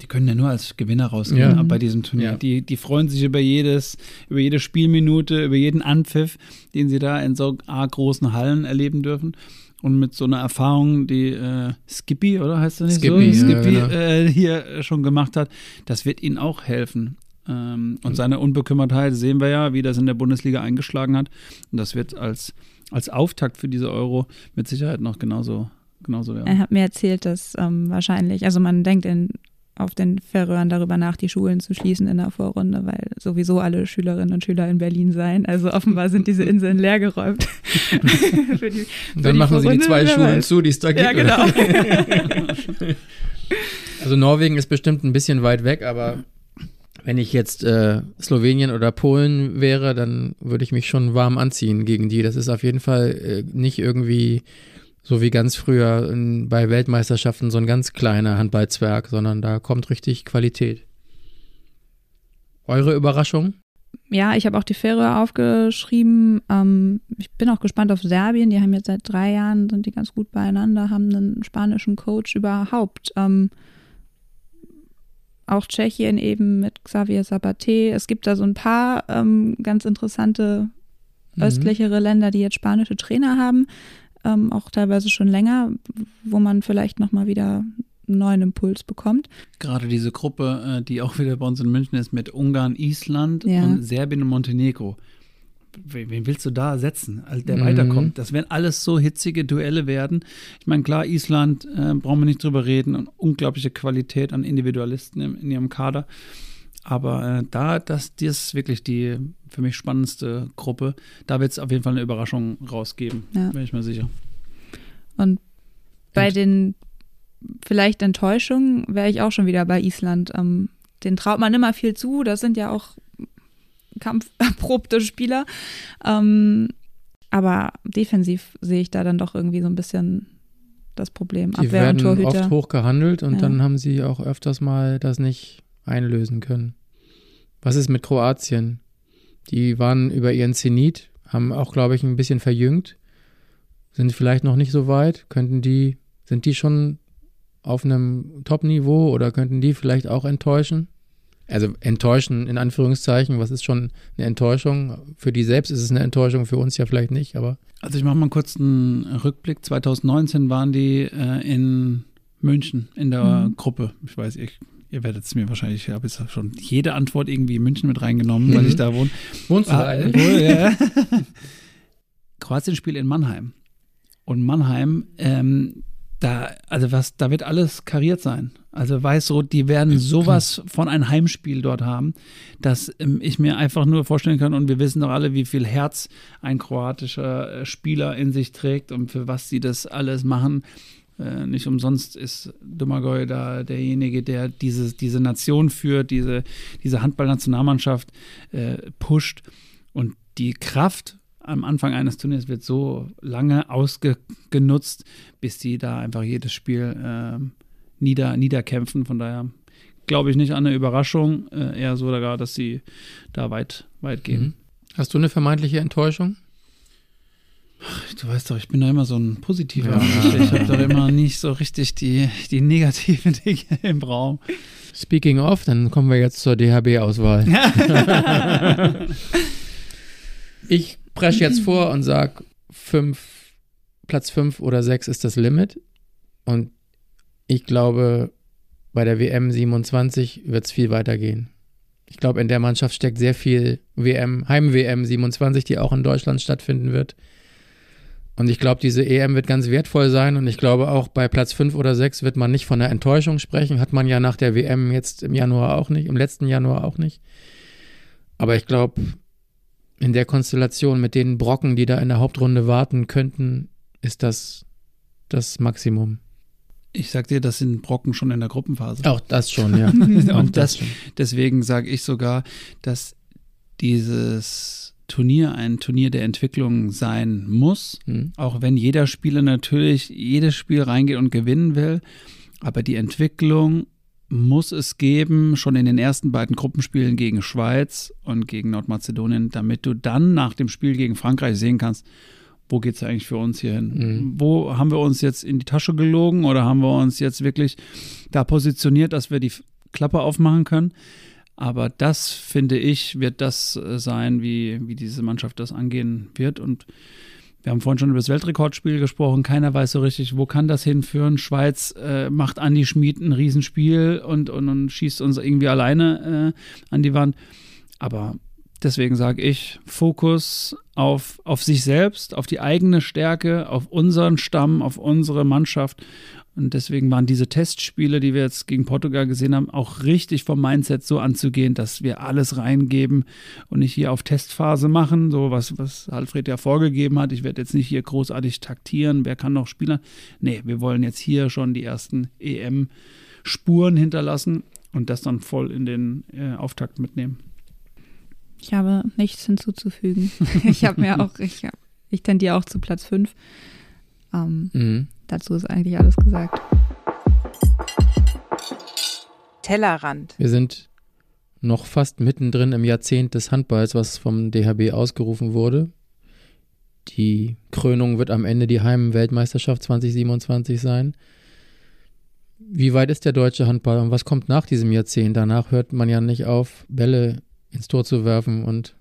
die können ja nur als Gewinner rausgehen ja. bei diesem Turnier. Ja. Die, die freuen sich über jedes, über jede Spielminute, über jeden Anpfiff, den sie da in so großen Hallen erleben dürfen. Und mit so einer Erfahrung, die äh, Skippy, oder heißt das nicht Skippy, so? Skippy ja, genau. äh, hier schon gemacht hat, das wird ihnen auch helfen. Ähm, und seine Unbekümmertheit sehen wir ja, wie das in der Bundesliga eingeschlagen hat. Und das wird als, als Auftakt für diese Euro mit Sicherheit noch genauso, genauso werden. Er hat mir erzählt, dass ähm, wahrscheinlich, also man denkt in auf den Färöern darüber nach, die Schulen zu schließen in der Vorrunde, weil sowieso alle Schülerinnen und Schüler in Berlin seien. Also offenbar sind diese Inseln leergeräumt. für die, für Dann die machen Vorrunde, sie die zwei Schulen zu, die es da gibt. Ja, genau. also Norwegen ist bestimmt ein bisschen weit weg, aber wenn ich jetzt äh, Slowenien oder Polen wäre, dann würde ich mich schon warm anziehen gegen die. Das ist auf jeden Fall äh, nicht irgendwie so wie ganz früher in, bei Weltmeisterschaften so ein ganz kleiner Handballzwerg, sondern da kommt richtig Qualität. Eure Überraschung? Ja, ich habe auch die Fähre aufgeschrieben. Ähm, ich bin auch gespannt auf Serbien. Die haben jetzt seit drei Jahren, sind die ganz gut beieinander, haben einen spanischen Coach überhaupt. Ähm, auch Tschechien eben mit Xavier Sabate. Es gibt da so ein paar ähm, ganz interessante mhm. östlichere Länder, die jetzt spanische Trainer haben ähm, auch teilweise schon länger, wo man vielleicht nochmal wieder einen neuen Impuls bekommt. Gerade diese Gruppe, äh, die auch wieder bei uns in München ist, mit Ungarn, Island ja. und Serbien und Montenegro. Wen willst du da setzen, der mhm. weiterkommt? Das werden alles so hitzige Duelle werden. Ich meine, klar, Island, äh, brauchen wir nicht drüber reden, und unglaubliche Qualität an Individualisten in, in ihrem Kader. Aber äh, da, das, das ist wirklich die für mich spannendste Gruppe. Da wird es auf jeden Fall eine Überraschung rausgeben, ja. bin ich mir sicher. Und bei Und? den vielleicht Enttäuschungen wäre ich auch schon wieder bei Island. Ähm, den traut man immer viel zu. Das sind ja auch kampferprobte Spieler. Ähm, aber defensiv sehe ich da dann doch irgendwie so ein bisschen das Problem. Die Abwehr werden und Torhüter. oft hoch gehandelt und ja. dann haben sie auch öfters mal das nicht einlösen können. Was ist mit Kroatien? Die waren über ihren Zenit, haben auch, glaube ich, ein bisschen verjüngt, sind vielleicht noch nicht so weit. Könnten die, sind die schon auf einem Top-Niveau oder könnten die vielleicht auch enttäuschen? Also enttäuschen in Anführungszeichen, was ist schon eine Enttäuschung? Für die selbst ist es eine Enttäuschung, für uns ja vielleicht nicht, aber. Also ich mache mal kurz einen Rückblick. 2019 waren die äh, in München in der mhm. Gruppe. Ich weiß, ich Ihr werdet es mir wahrscheinlich, ich habe jetzt schon jede Antwort irgendwie in München mit reingenommen, mhm. weil ich da wohne. Wohnst du ah, da? Wohl, ja. Kroatien spielt in Mannheim. Und Mannheim, ähm, da, also was, da wird alles kariert sein. Also Weißrot, die werden sowas von ein Heimspiel dort haben, dass ähm, ich mir einfach nur vorstellen kann, und wir wissen doch alle, wie viel Herz ein kroatischer äh, Spieler in sich trägt und für was sie das alles machen. Äh, nicht umsonst ist Domagoj da derjenige, der diese, diese Nation führt, diese, diese Handballnationalmannschaft äh, pusht. Und die Kraft am Anfang eines Turniers wird so lange ausgenutzt, bis die da einfach jedes Spiel äh, nieder, niederkämpfen. Von daher glaube ich nicht an eine Überraschung, äh, eher so sogar, dass sie da weit, weit gehen. Mhm. Hast du eine vermeintliche Enttäuschung? Du weißt doch, ich bin da immer so ein positiver ja. Ich habe doch immer nicht so richtig die, die negativen Dinge im Raum. Speaking of, dann kommen wir jetzt zur DHB-Auswahl. ich presche jetzt vor und sage, fünf, Platz 5 oder 6 ist das Limit. Und ich glaube, bei der WM 27 wird es viel weitergehen. Ich glaube, in der Mannschaft steckt sehr viel WM, Heim-WM 27, die auch in Deutschland stattfinden wird. Und ich glaube, diese EM wird ganz wertvoll sein. Und ich glaube, auch bei Platz 5 oder 6 wird man nicht von einer Enttäuschung sprechen. Hat man ja nach der WM jetzt im Januar auch nicht, im letzten Januar auch nicht. Aber ich glaube, in der Konstellation mit den Brocken, die da in der Hauptrunde warten könnten, ist das das Maximum. Ich sag dir, das sind Brocken schon in der Gruppenphase. Auch das schon, ja. Und das, deswegen sage ich sogar, dass dieses Turnier ein Turnier der Entwicklung sein muss, mhm. auch wenn jeder Spieler natürlich jedes Spiel reingeht und gewinnen will. Aber die Entwicklung muss es geben, schon in den ersten beiden Gruppenspielen gegen Schweiz und gegen Nordmazedonien, damit du dann nach dem Spiel gegen Frankreich sehen kannst, wo geht es eigentlich für uns hier hin? Mhm. Wo haben wir uns jetzt in die Tasche gelogen oder haben wir uns jetzt wirklich da positioniert, dass wir die Klappe aufmachen können. Aber das, finde ich, wird das äh, sein, wie, wie diese Mannschaft das angehen wird. Und wir haben vorhin schon über das Weltrekordspiel gesprochen. Keiner weiß so richtig, wo kann das hinführen. Schweiz äh, macht Andi Schmid ein Riesenspiel und, und, und schießt uns irgendwie alleine äh, an die Wand. Aber deswegen sage ich, Fokus auf, auf sich selbst, auf die eigene Stärke, auf unseren Stamm, auf unsere Mannschaft und deswegen waren diese Testspiele, die wir jetzt gegen Portugal gesehen haben, auch richtig vom Mindset so anzugehen, dass wir alles reingeben und nicht hier auf Testphase machen, so was, was Alfred ja vorgegeben hat. Ich werde jetzt nicht hier großartig taktieren, wer kann noch spielen. Nee, wir wollen jetzt hier schon die ersten EM-Spuren hinterlassen und das dann voll in den äh, Auftakt mitnehmen. Ich habe nichts hinzuzufügen. ich habe mir auch, ich, ich tendiere auch zu Platz 5. Ähm, mhm. Dazu ist eigentlich alles gesagt. Tellerrand. Wir sind noch fast mittendrin im Jahrzehnt des Handballs, was vom DHB ausgerufen wurde. Die Krönung wird am Ende die Heim-Weltmeisterschaft 2027 sein. Wie weit ist der deutsche Handball und was kommt nach diesem Jahrzehnt? Danach hört man ja nicht auf, Bälle ins Tor zu werfen und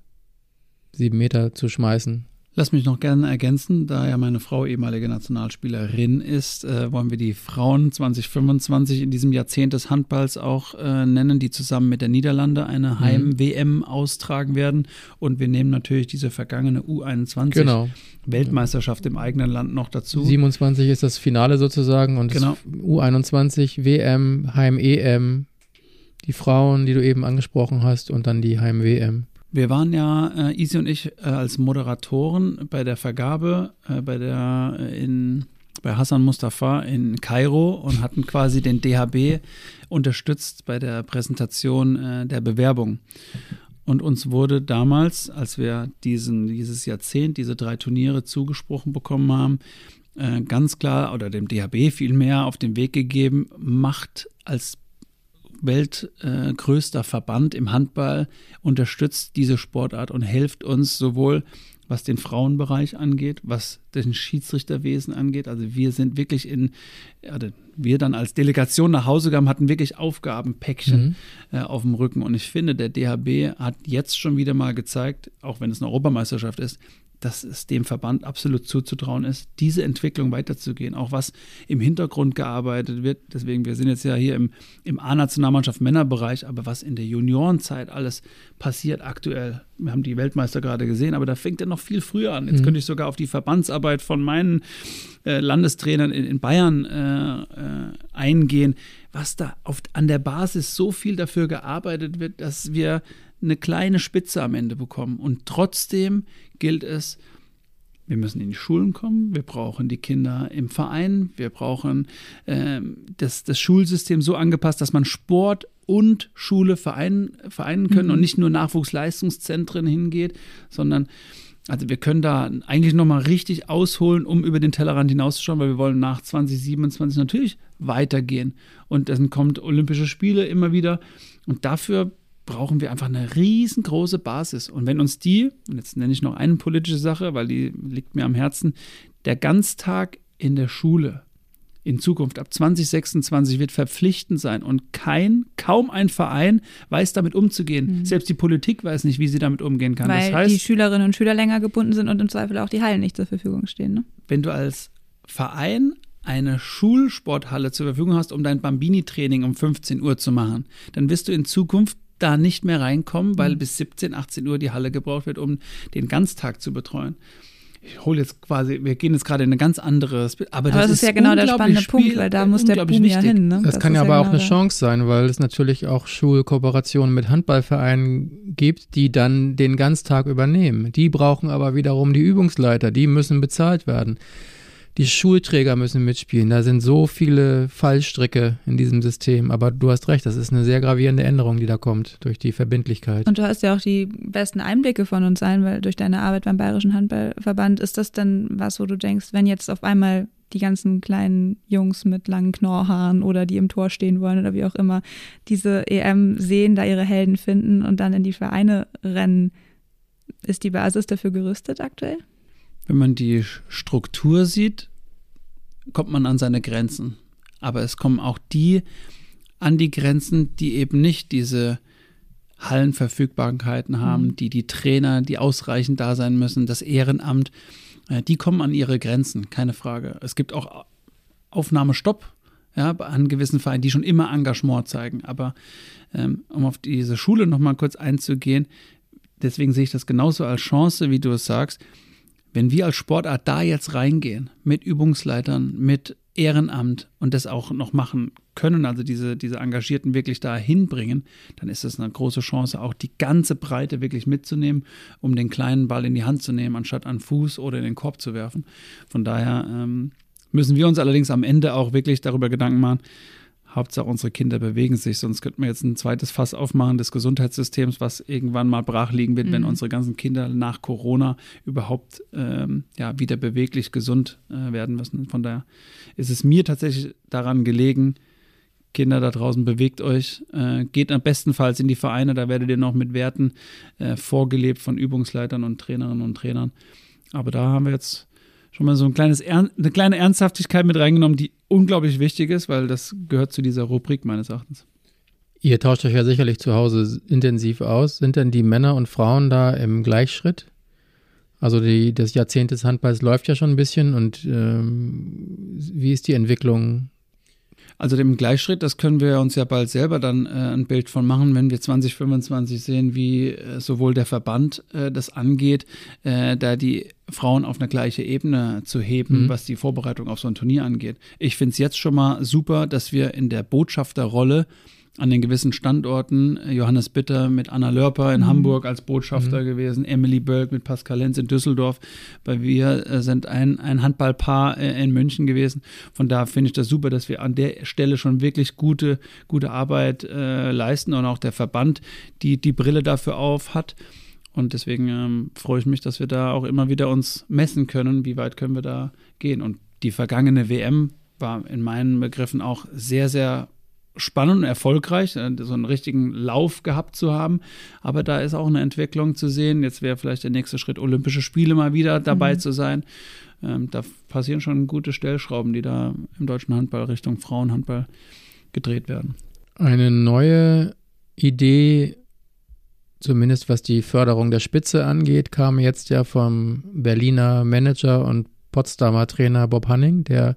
sieben Meter zu schmeißen. Lass mich noch gerne ergänzen, da ja meine Frau ehemalige Nationalspielerin ist, äh, wollen wir die Frauen 2025 in diesem Jahrzehnt des Handballs auch äh, nennen, die zusammen mit der Niederlande eine mhm. Heim-WM austragen werden. Und wir nehmen natürlich diese vergangene U21 genau. Weltmeisterschaft im eigenen Land noch dazu. 27 ist das Finale sozusagen und genau. U21 WM, Heim-EM, die Frauen, die du eben angesprochen hast und dann die Heim-WM. Wir waren ja, äh, Isi und ich, äh, als Moderatoren bei der Vergabe, äh, bei der äh, in bei Hassan Mustafa in Kairo und hatten quasi den DHB unterstützt bei der Präsentation äh, der Bewerbung. Und uns wurde damals, als wir diesen, dieses Jahrzehnt, diese drei Turniere zugesprochen bekommen haben, äh, ganz klar, oder dem DHB vielmehr auf den Weg gegeben, macht als weltgrößter äh, Verband im Handball unterstützt diese Sportart und hilft uns sowohl was den Frauenbereich angeht, was den Schiedsrichterwesen angeht. Also wir sind wirklich in, also wir dann als Delegation nach Hause gegangen, hatten wirklich Aufgabenpäckchen mhm. äh, auf dem Rücken. Und ich finde, der DHB hat jetzt schon wieder mal gezeigt, auch wenn es eine Europameisterschaft ist, dass es dem Verband absolut zuzutrauen ist, diese Entwicklung weiterzugehen. Auch was im Hintergrund gearbeitet wird. Deswegen, wir sind jetzt ja hier im, im A-Nationalmannschaft Männerbereich, aber was in der Juniorenzeit alles passiert aktuell. Wir haben die Weltmeister gerade gesehen, aber da fängt ja noch viel früher an. Jetzt mhm. könnte ich sogar auf die Verbandsarbeit von meinen äh, Landestrainern in, in Bayern äh, äh, eingehen, was da oft an der Basis so viel dafür gearbeitet wird, dass wir eine kleine Spitze am Ende bekommen. Und trotzdem gilt es, wir müssen in die Schulen kommen, wir brauchen die Kinder im Verein, wir brauchen äh, das, das Schulsystem so angepasst, dass man Sport und Schule vereinen, vereinen können mhm. und nicht nur Nachwuchsleistungszentren hingeht, sondern also wir können da eigentlich nochmal richtig ausholen, um über den Tellerrand hinauszuschauen, weil wir wollen nach 2027 natürlich weitergehen. Und dann kommt Olympische Spiele immer wieder. Und dafür brauchen wir einfach eine riesengroße Basis. Und wenn uns die, und jetzt nenne ich noch eine politische Sache, weil die liegt mir am Herzen, der Ganztag in der Schule in Zukunft ab 2026 wird verpflichtend sein und kein, kaum ein Verein weiß damit umzugehen. Mhm. Selbst die Politik weiß nicht, wie sie damit umgehen kann. Weil das heißt, die Schülerinnen und Schüler länger gebunden sind und im Zweifel auch die Hallen nicht zur Verfügung stehen. Ne? Wenn du als Verein eine Schulsporthalle zur Verfügung hast, um dein Bambini-Training um 15 Uhr zu machen, dann wirst du in Zukunft da nicht mehr reinkommen, weil mhm. bis 17, 18 Uhr die Halle gebraucht wird, um den Ganztag zu betreuen. Ich hole jetzt quasi, wir gehen jetzt gerade in eine ganz andere, aber, aber das, das, ist ja genau der spannende Spiel, Punkt, weil da muss der Boom wichtig. ja hin. Ne? Das, das, kann ja aber ja auch genau eine Chance sein, weil es natürlich auch Schulkooperationen mit Handballvereinen gibt, die dann den Ganztag übernehmen. Die brauchen aber wiederum die Übungsleiter, die müssen bezahlt werden die Schulträger müssen mitspielen. Da sind so viele Fallstricke in diesem System. Aber du hast recht, das ist eine sehr gravierende Änderung, die da kommt durch die Verbindlichkeit. Und du hast ja auch die besten Einblicke von uns allen, weil durch deine Arbeit beim Bayerischen Handballverband ist das dann was, wo du denkst, wenn jetzt auf einmal die ganzen kleinen Jungs mit langen Knorrhaaren oder die im Tor stehen wollen oder wie auch immer diese EM sehen, da ihre Helden finden und dann in die Vereine rennen. Ist die Basis dafür gerüstet aktuell? Wenn man die Struktur sieht, kommt man an seine Grenzen. Aber es kommen auch die an die Grenzen, die eben nicht diese Hallenverfügbarkeiten haben, mhm. die die Trainer, die ausreichend da sein müssen, das Ehrenamt, äh, die kommen an ihre Grenzen, keine Frage. Es gibt auch Aufnahmestopp ja, an gewissen Vereinen, die schon immer Engagement zeigen. Aber ähm, um auf diese Schule nochmal kurz einzugehen, deswegen sehe ich das genauso als Chance, wie du es sagst. Wenn wir als Sportart da jetzt reingehen, mit Übungsleitern, mit Ehrenamt und das auch noch machen können, also diese, diese Engagierten wirklich da hinbringen, dann ist das eine große Chance, auch die ganze Breite wirklich mitzunehmen, um den kleinen Ball in die Hand zu nehmen, anstatt an Fuß oder in den Korb zu werfen. Von daher ähm, müssen wir uns allerdings am Ende auch wirklich darüber Gedanken machen, Hauptsache unsere Kinder bewegen sich, sonst könnten wir jetzt ein zweites Fass aufmachen des Gesundheitssystems, was irgendwann mal brach liegen wird, mhm. wenn unsere ganzen Kinder nach Corona überhaupt ähm, ja, wieder beweglich gesund äh, werden müssen. Von daher ist es mir tatsächlich daran gelegen, Kinder da draußen, bewegt euch, äh, geht am bestenfalls in die Vereine, da werdet ihr noch mit Werten äh, vorgelebt von Übungsleitern und Trainerinnen und Trainern. Aber da haben wir jetzt schon mal so ein kleines eine kleine Ernsthaftigkeit mit reingenommen, die unglaublich wichtig ist, weil das gehört zu dieser Rubrik meines Erachtens. Ihr tauscht euch ja sicherlich zu Hause intensiv aus. Sind denn die Männer und Frauen da im Gleichschritt? Also die, das Jahrzehnt des Handballs läuft ja schon ein bisschen und ähm, wie ist die Entwicklung also dem Gleichschritt, das können wir uns ja bald selber dann äh, ein Bild von machen, wenn wir 2025 sehen, wie äh, sowohl der Verband äh, das angeht, äh, da die Frauen auf eine gleiche Ebene zu heben, mhm. was die Vorbereitung auf so ein Turnier angeht. Ich finde es jetzt schon mal super, dass wir in der Botschafterrolle an den gewissen Standorten. Johannes Bitter mit Anna Lörper in mhm. Hamburg als Botschafter mhm. gewesen, Emily Bölk mit Pascal Lenz in Düsseldorf. Weil wir äh, sind ein, ein Handballpaar äh, in München gewesen. Von da finde ich das super, dass wir an der Stelle schon wirklich gute, gute Arbeit äh, leisten und auch der Verband die die Brille dafür auf hat. Und deswegen ähm, freue ich mich, dass wir da auch immer wieder uns messen können, wie weit können wir da gehen. Und die vergangene WM war in meinen Begriffen auch sehr, sehr spannend und erfolgreich, äh, so einen richtigen Lauf gehabt zu haben. Aber da ist auch eine Entwicklung zu sehen. Jetzt wäre vielleicht der nächste Schritt, Olympische Spiele mal wieder dabei mhm. zu sein. Ähm, da passieren schon gute Stellschrauben, die da im deutschen Handball Richtung Frauenhandball gedreht werden. Eine neue Idee, zumindest was die Förderung der Spitze angeht, kam jetzt ja vom Berliner Manager und Potsdamer Trainer Bob Hanning, der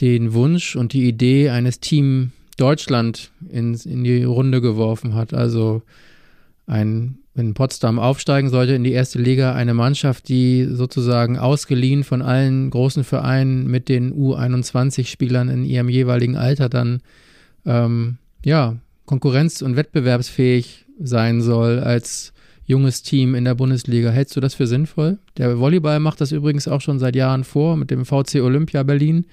den Wunsch und die Idee eines Team Deutschland ins, in die Runde geworfen hat. Also ein, wenn Potsdam aufsteigen sollte in die erste Liga, eine Mannschaft, die sozusagen ausgeliehen von allen großen Vereinen mit den U21-Spielern in ihrem jeweiligen Alter dann ähm, ja konkurrenz- und wettbewerbsfähig sein soll als junges Team in der Bundesliga. Hältst du das für sinnvoll? Der Volleyball macht das übrigens auch schon seit Jahren vor mit dem VC Olympia Berlin,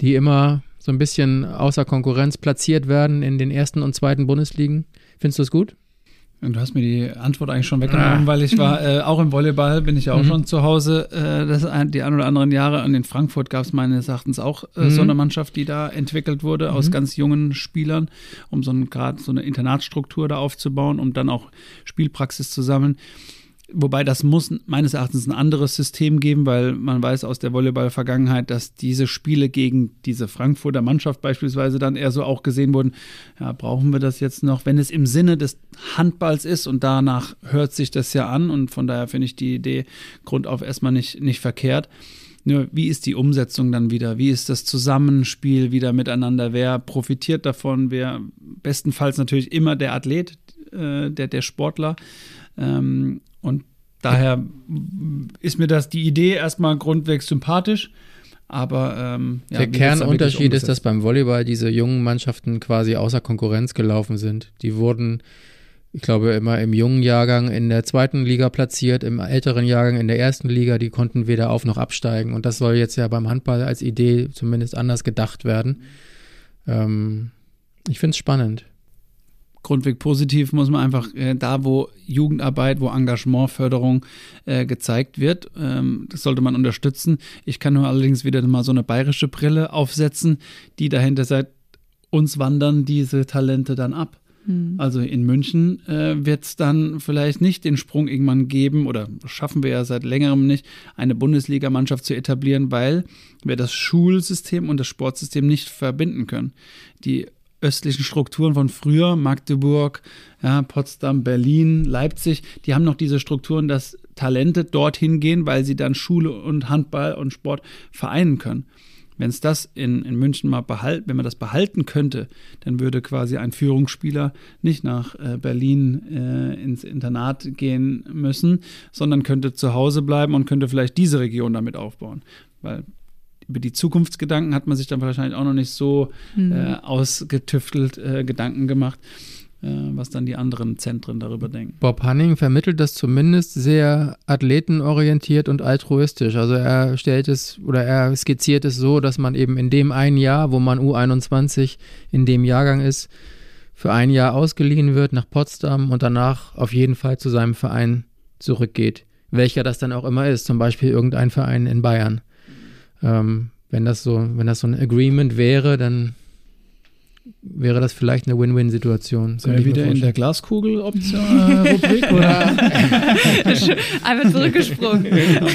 die immer so ein bisschen außer Konkurrenz platziert werden in den ersten und zweiten Bundesligen. Findest du das gut? Du hast mir die Antwort eigentlich schon weggenommen, ah. weil ich war äh, auch im Volleyball, bin ich ja auch mhm. schon zu Hause äh, das ein, die ein oder anderen Jahre. Und in Frankfurt gab es meines Erachtens auch äh, mhm. so eine Mannschaft, die da entwickelt wurde mhm. aus ganz jungen Spielern, um so gerade so eine Internatsstruktur da aufzubauen, um dann auch Spielpraxis zu sammeln. Wobei das muss meines Erachtens ein anderes System geben, weil man weiß aus der Volleyball-Vergangenheit, dass diese Spiele gegen diese Frankfurter Mannschaft beispielsweise dann eher so auch gesehen wurden, ja, brauchen wir das jetzt noch, wenn es im Sinne des Handballs ist und danach hört sich das ja an und von daher finde ich die Idee grundauf erstmal nicht, nicht verkehrt. Nur wie ist die Umsetzung dann wieder? Wie ist das Zusammenspiel wieder miteinander? Wer profitiert davon? Wer bestenfalls natürlich immer der Athlet, äh, der, der Sportler. Ähm, und daher ist mir das die Idee erstmal grundweg sympathisch. Aber ähm, ja, der Kernunterschied ist, dass beim Volleyball diese jungen Mannschaften quasi außer Konkurrenz gelaufen sind. Die wurden, ich glaube, immer im jungen Jahrgang in der zweiten Liga platziert, im älteren Jahrgang in der ersten Liga. Die konnten weder auf noch absteigen. Und das soll jetzt ja beim Handball als Idee zumindest anders gedacht werden. Ähm, ich finde es spannend grundweg positiv muss man einfach äh, da, wo Jugendarbeit, wo Engagementförderung äh, gezeigt wird, ähm, das sollte man unterstützen. Ich kann nur allerdings wieder mal so eine bayerische Brille aufsetzen, die dahinter seit uns wandern diese Talente dann ab. Mhm. Also in München äh, wird es dann vielleicht nicht den Sprung irgendwann geben oder schaffen wir ja seit längerem nicht, eine Bundesligamannschaft zu etablieren, weil wir das Schulsystem und das Sportsystem nicht verbinden können. Die östlichen Strukturen von früher, Magdeburg, ja, Potsdam, Berlin, Leipzig, die haben noch diese Strukturen, dass Talente dorthin gehen, weil sie dann Schule und Handball und Sport vereinen können. Wenn es das in, in München mal behalten, wenn man das behalten könnte, dann würde quasi ein Führungsspieler nicht nach äh, Berlin äh, ins Internat gehen müssen, sondern könnte zu Hause bleiben und könnte vielleicht diese Region damit aufbauen. Weil über die Zukunftsgedanken hat man sich dann wahrscheinlich auch noch nicht so mhm. äh, ausgetüftelt äh, Gedanken gemacht. Äh, was dann die anderen Zentren darüber denken. Bob Hanning vermittelt das zumindest sehr athletenorientiert und altruistisch. Also er stellt es oder er skizziert es so, dass man eben in dem einen Jahr, wo man U21 in dem Jahrgang ist, für ein Jahr ausgeliehen wird nach Potsdam und danach auf jeden Fall zu seinem Verein zurückgeht. Welcher das dann auch immer ist, zum Beispiel irgendein Verein in Bayern. Ähm, wenn das so, wenn das so ein Agreement wäre, dann wäre das vielleicht eine Win-Win-Situation. Sind wir wieder in der Glaskugel-Rubrik? Äh, Einmal zurückgesprungen. Genau.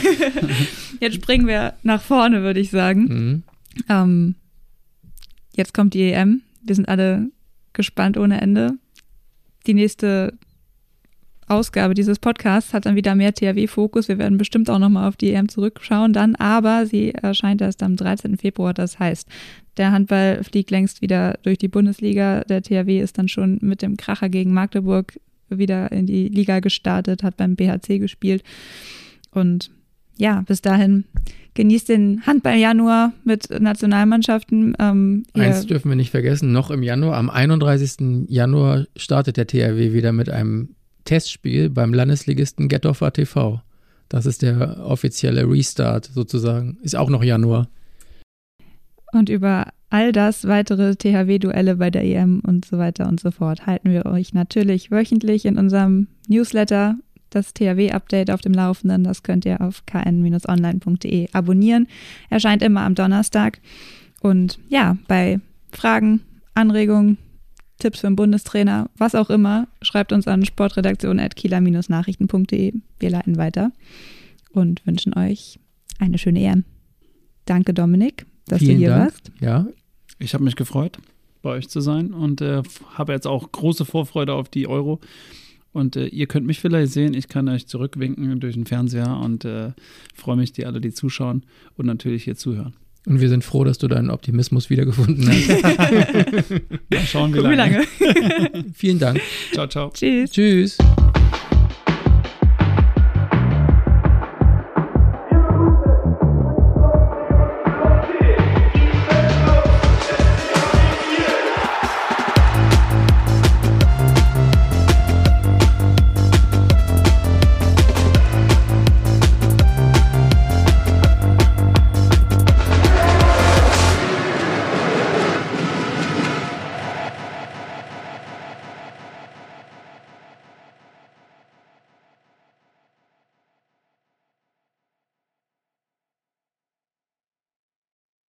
Jetzt springen wir nach vorne, würde ich sagen. Mhm. Ähm, jetzt kommt die EM. Wir sind alle gespannt ohne Ende. Die nächste Ausgabe dieses Podcasts hat dann wieder mehr THW-Fokus. Wir werden bestimmt auch nochmal auf die EM zurückschauen dann, aber sie erscheint erst am 13. Februar. Das heißt, der Handball fliegt längst wieder durch die Bundesliga. Der THW ist dann schon mit dem Kracher gegen Magdeburg wieder in die Liga gestartet, hat beim BHC gespielt. Und ja, bis dahin genießt den Handball-Januar mit Nationalmannschaften. Ähm, Eins dürfen wir nicht vergessen, noch im Januar, am 31. Januar startet der THW wieder mit einem Testspiel beim Landesligisten Gettorfer TV. Das ist der offizielle Restart sozusagen. Ist auch noch Januar. Und über all das, weitere THW-Duelle bei der EM und so weiter und so fort, halten wir euch natürlich wöchentlich in unserem Newsletter, das THW-Update auf dem Laufenden. Das könnt ihr auf kn-online.de abonnieren. Erscheint immer am Donnerstag. Und ja, bei Fragen, Anregungen, Tipps für einen Bundestrainer, was auch immer, schreibt uns an sportredaktion.kieler-nachrichten.de. Wir leiten weiter und wünschen euch eine schöne EM. Danke, Dominik, dass Vielen du hier Dank. warst. Ja. Ich habe mich gefreut, bei euch zu sein und äh, habe jetzt auch große Vorfreude auf die Euro. Und äh, ihr könnt mich vielleicht sehen, ich kann euch zurückwinken durch den Fernseher und äh, freue mich, die alle, die zuschauen und natürlich hier zuhören. Und wir sind froh, dass du deinen Optimismus wiedergefunden hast. Mal schauen, wie lange. Wie lange. Vielen Dank. Ciao, ciao. Tschüss. Tschüss.